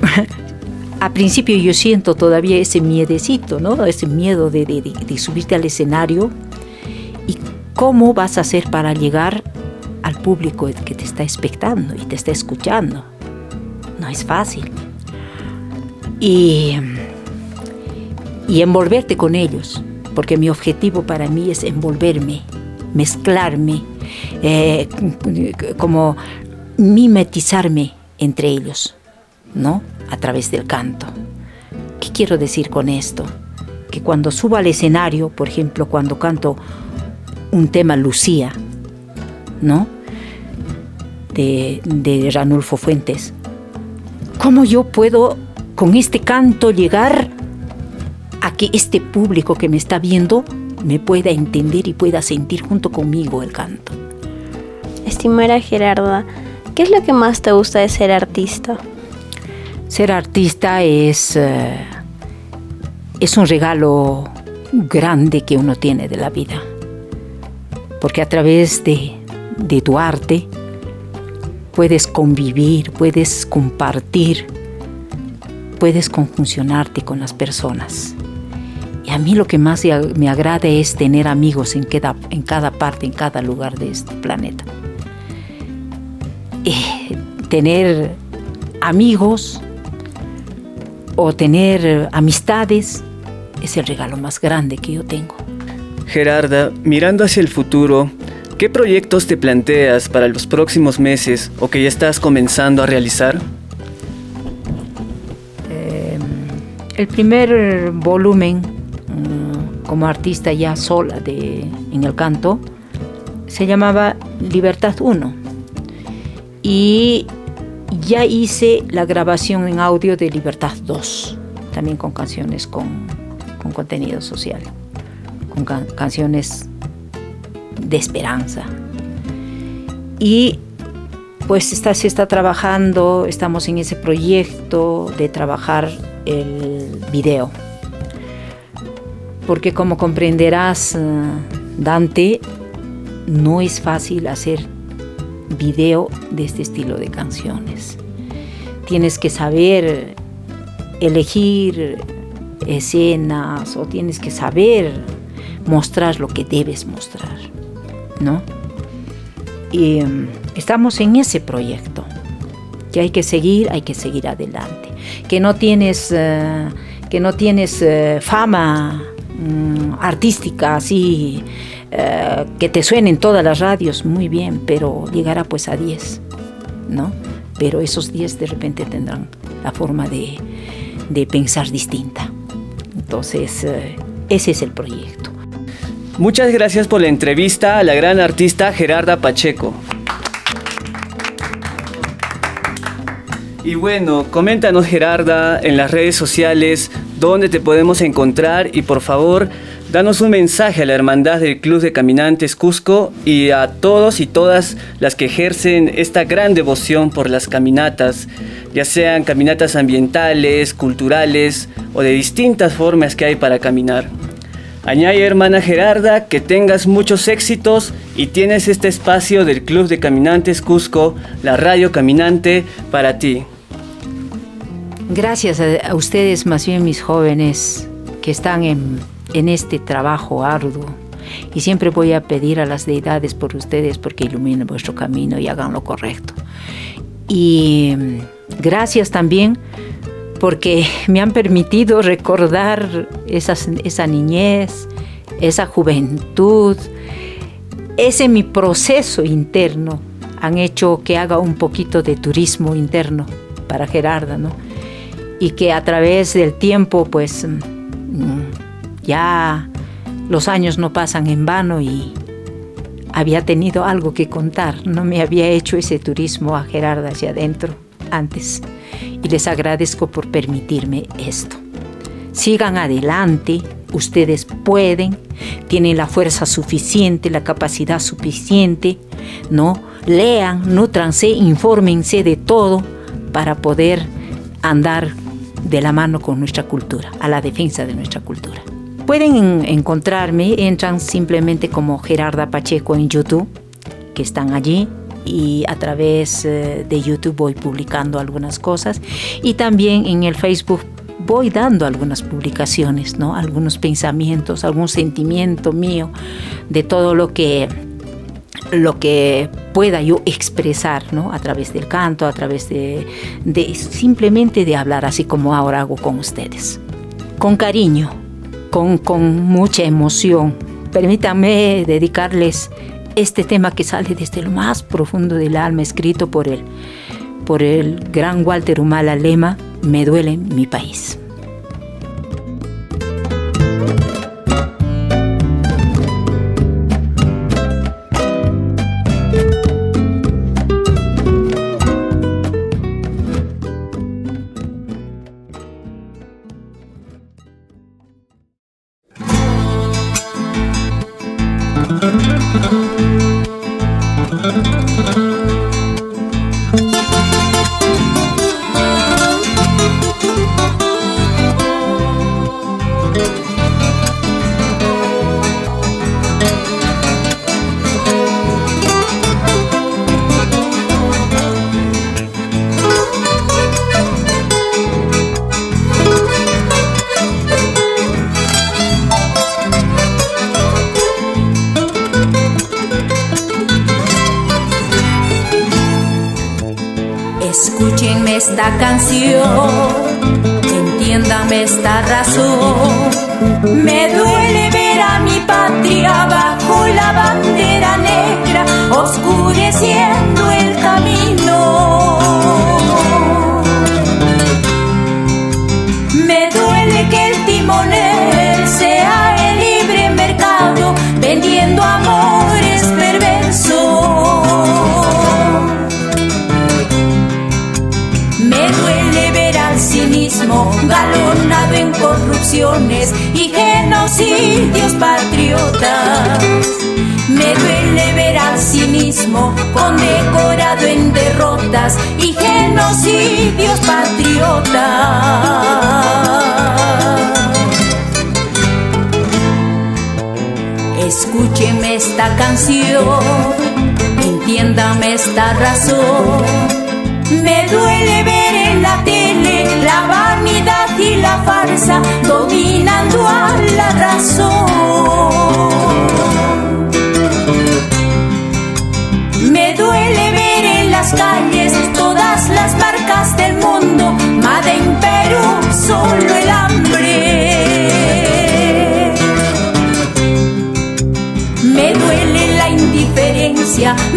a principio yo siento todavía ese miedecito, ¿no? Ese miedo de, de, subirte al escenario y cómo vas a hacer para llegar al público que te está expectando y te está escuchando. No es fácil. Y, y envolverte con ellos, porque mi objetivo para mí es envolverme mezclarme, eh, como mimetizarme entre ellos, ¿no? A través del canto. ¿Qué quiero decir con esto? Que cuando subo al escenario, por ejemplo, cuando canto un tema Lucía, ¿no? De, de Ranulfo Fuentes, ¿cómo yo puedo con este canto llegar a que este público que me está viendo me pueda entender y pueda sentir junto conmigo el canto. Estimada Gerarda, ¿qué es lo que más te gusta de ser artista? Ser artista es, eh, es un regalo grande que uno tiene de la vida, porque a través de, de tu arte puedes convivir, puedes compartir, puedes conjuncionarte con las personas a mí lo que más me agrada es tener amigos en cada, en cada parte, en cada lugar de este planeta. Eh, tener amigos o tener amistades es el regalo más grande que yo tengo. Gerarda, mirando hacia el futuro, ¿qué proyectos te planteas para los próximos meses o que ya estás comenzando a realizar? Em, el primer volumen como artista ya sola de, en el canto, se llamaba Libertad 1. Y ya hice la grabación en audio de Libertad 2, también con canciones con, con contenido social, con canciones de esperanza. Y pues está, se está trabajando, estamos en ese proyecto de trabajar el video porque como comprenderás, eh, Dante, no es fácil hacer video de este estilo de canciones. tienes que saber elegir escenas o tienes que saber mostrar lo que debes mostrar, ¿no? Y mm, estamos en ese proyecto, que hay que seguir, hay que seguir adelante, que no tienes, eh, que no tienes eh, fama mm, artística así, eh, que te suenen todas las radios, muy bien, pero llegará pues a 10, ¿no? Pero esos 10 de repente tendrán la forma de, de pensar distinta. Entonces, ese es el proyecto. Muchas gracias por la entrevista a la gran artista Gerarda Pacheco. Y bueno, coméntanos Gerarda en las redes sociales dónde te podemos encontrar y por favor danos un mensaje a la hermandad del Club de Caminantes Cusco y a todos y todas las que ejercen esta gran devoción por las caminatas, ya sean caminatas ambientales, culturales o de distintas formas que hay para caminar. Añade hermana Gerarda que tengas muchos éxitos y tienes este espacio del Club de Caminantes Cusco, la radio caminante, para ti. Gracias a, ustedes, más bien mis jóvenes, que están en, en este trabajo arduo. Y siempre voy a pedir a las deidades por ustedes porque iluminen vuestro camino y hagan lo correcto. Y mm, gracias también porque me han permitido recordar esa niñez, esa juventud, ese mi proceso interno. Han hecho que haga un poquito de turismo interno para Gerarda, ¿no? Y que a través del tiempo, pues, mm, ya los años no pasan en vano y había tenido algo que contar. No me había hecho ese turismo a Gerarda hacia adentro antes y les agradezco por permitirme esto. Sigan adelante, ustedes pueden, tienen la fuerza suficiente, la capacidad suficiente, ¿no? Lean, nutranse, infórmense de todo para poder andar de la mano con nuestra cultura, a la defensa de nuestra cultura. Pueden encontrarme, entran simplemente como Gerarda Pacheco en YouTube, que están allí, y a través eh, de YouTube voy publicando algunas cosas y también en el Facebook voy dando algunas publicaciones, ¿no? Algunos pensamientos, algún sentimiento mío de todo lo que lo que pueda yo expresar, ¿no? A través del canto, a través de, simplemente de hablar así como ahora hago con ustedes. Con cariño, con, con mucha emoción. Permítanme dedicarles este tema que sale desde lo más profundo del alma, escrito por el, por el gran Walter Humala Lema, Me duele mi país.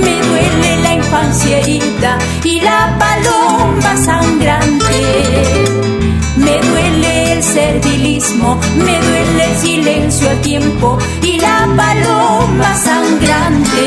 Me duele la infancia herida y la paloma sangrante. Me duele el servilismo, me duele el silencio a tiempo y la paloma sangrante.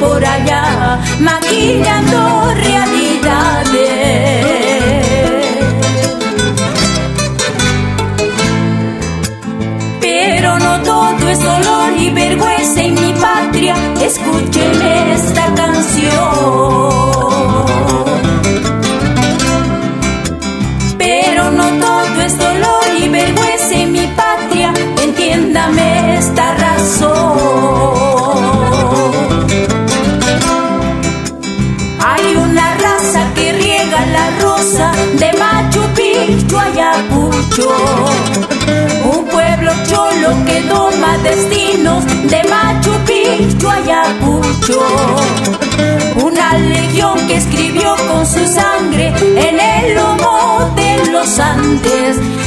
Por allá, maquillando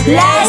Let's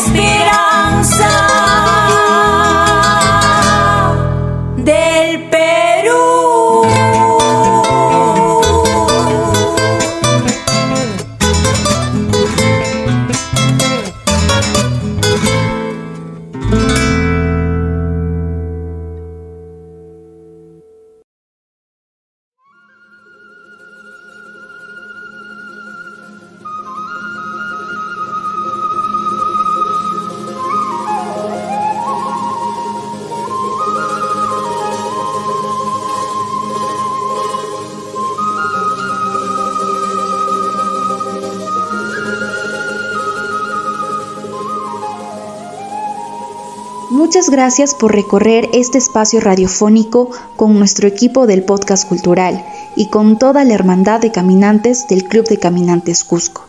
gracias por recorrer este espacio radiofónico con nuestro equipo del podcast cultural y con toda la hermandad de caminantes del Club de Caminantes Cusco.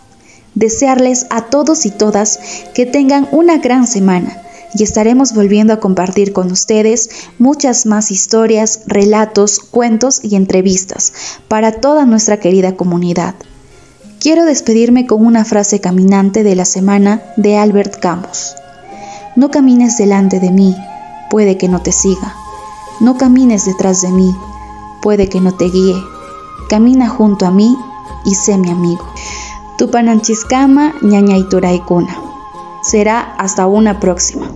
Desearles a todos y todas que tengan una gran semana y estaremos volviendo a compartir con ustedes muchas más historias, relatos, cuentos y entrevistas para toda nuestra querida comunidad. Quiero despedirme con una frase caminante de la semana de Albert Camus. No camines delante de mí, puede que no te siga. No camines detrás de mí, puede que no te guíe. Camina junto a mí y sé mi amigo. Tupananchiscama, ñañaituraikuna. Será hasta una próxima.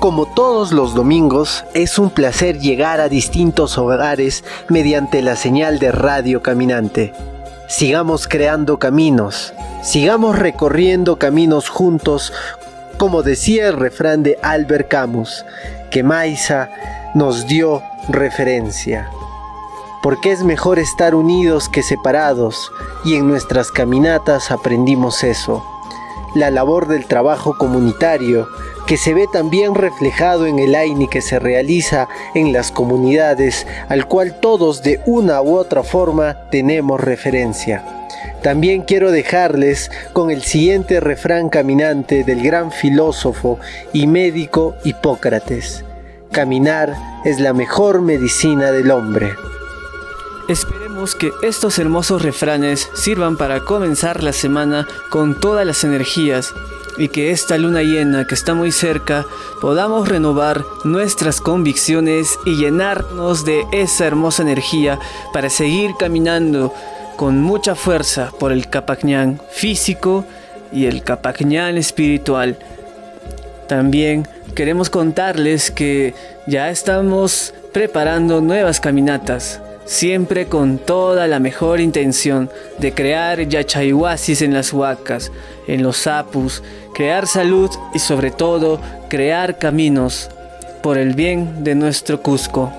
Como todos los domingos, es un placer llegar a distintos hogares mediante la señal de Radio Caminante. Sigamos creando caminos, sigamos recorriendo caminos juntos como decía el refrán de Albert Camus, que Maisa nos dio referencia. Porque es mejor estar unidos que separados, y en nuestras caminatas aprendimos eso. la labor del trabajo comunitario, que se ve también reflejado en el AINI que se realiza en las comunidades, al cual todos de una u otra forma tenemos referencia. También quiero dejarles con el siguiente refrán caminante del gran filósofo y médico Hipócrates. Caminar es la mejor medicina del hombre. Esperemos que estos hermosos refranes sirvan para comenzar la semana con todas las energías y que esta luna llena que está muy cerca podamos renovar nuestras convicciones y llenarnos de esa hermosa energía para seguir caminando con mucha fuerza por el Capacñán físico y el Capacñán espiritual. También queremos contarles que ya estamos preparando nuevas caminatas, siempre con toda la mejor intención de crear yachayhuasis en las huacas, en los apus, crear salud y sobre todo crear caminos por el bien de nuestro Cusco.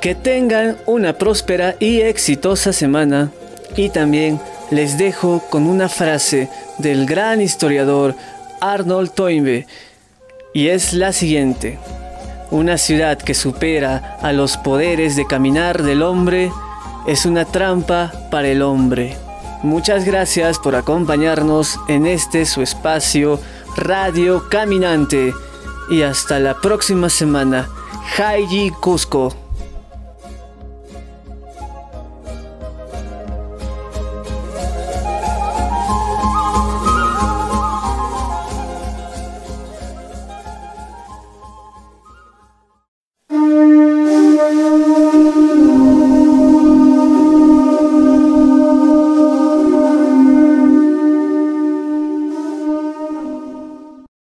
Que tengan una próspera y exitosa semana y también les dejo con una frase del gran historiador Arnold Toynbee y es la siguiente. Una ciudad que supera a los poderes de caminar del hombre es una trampa para el hombre. Muchas gracias por acompañarnos en este su espacio Radio Caminante y hasta la próxima semana. Haiji Cusco.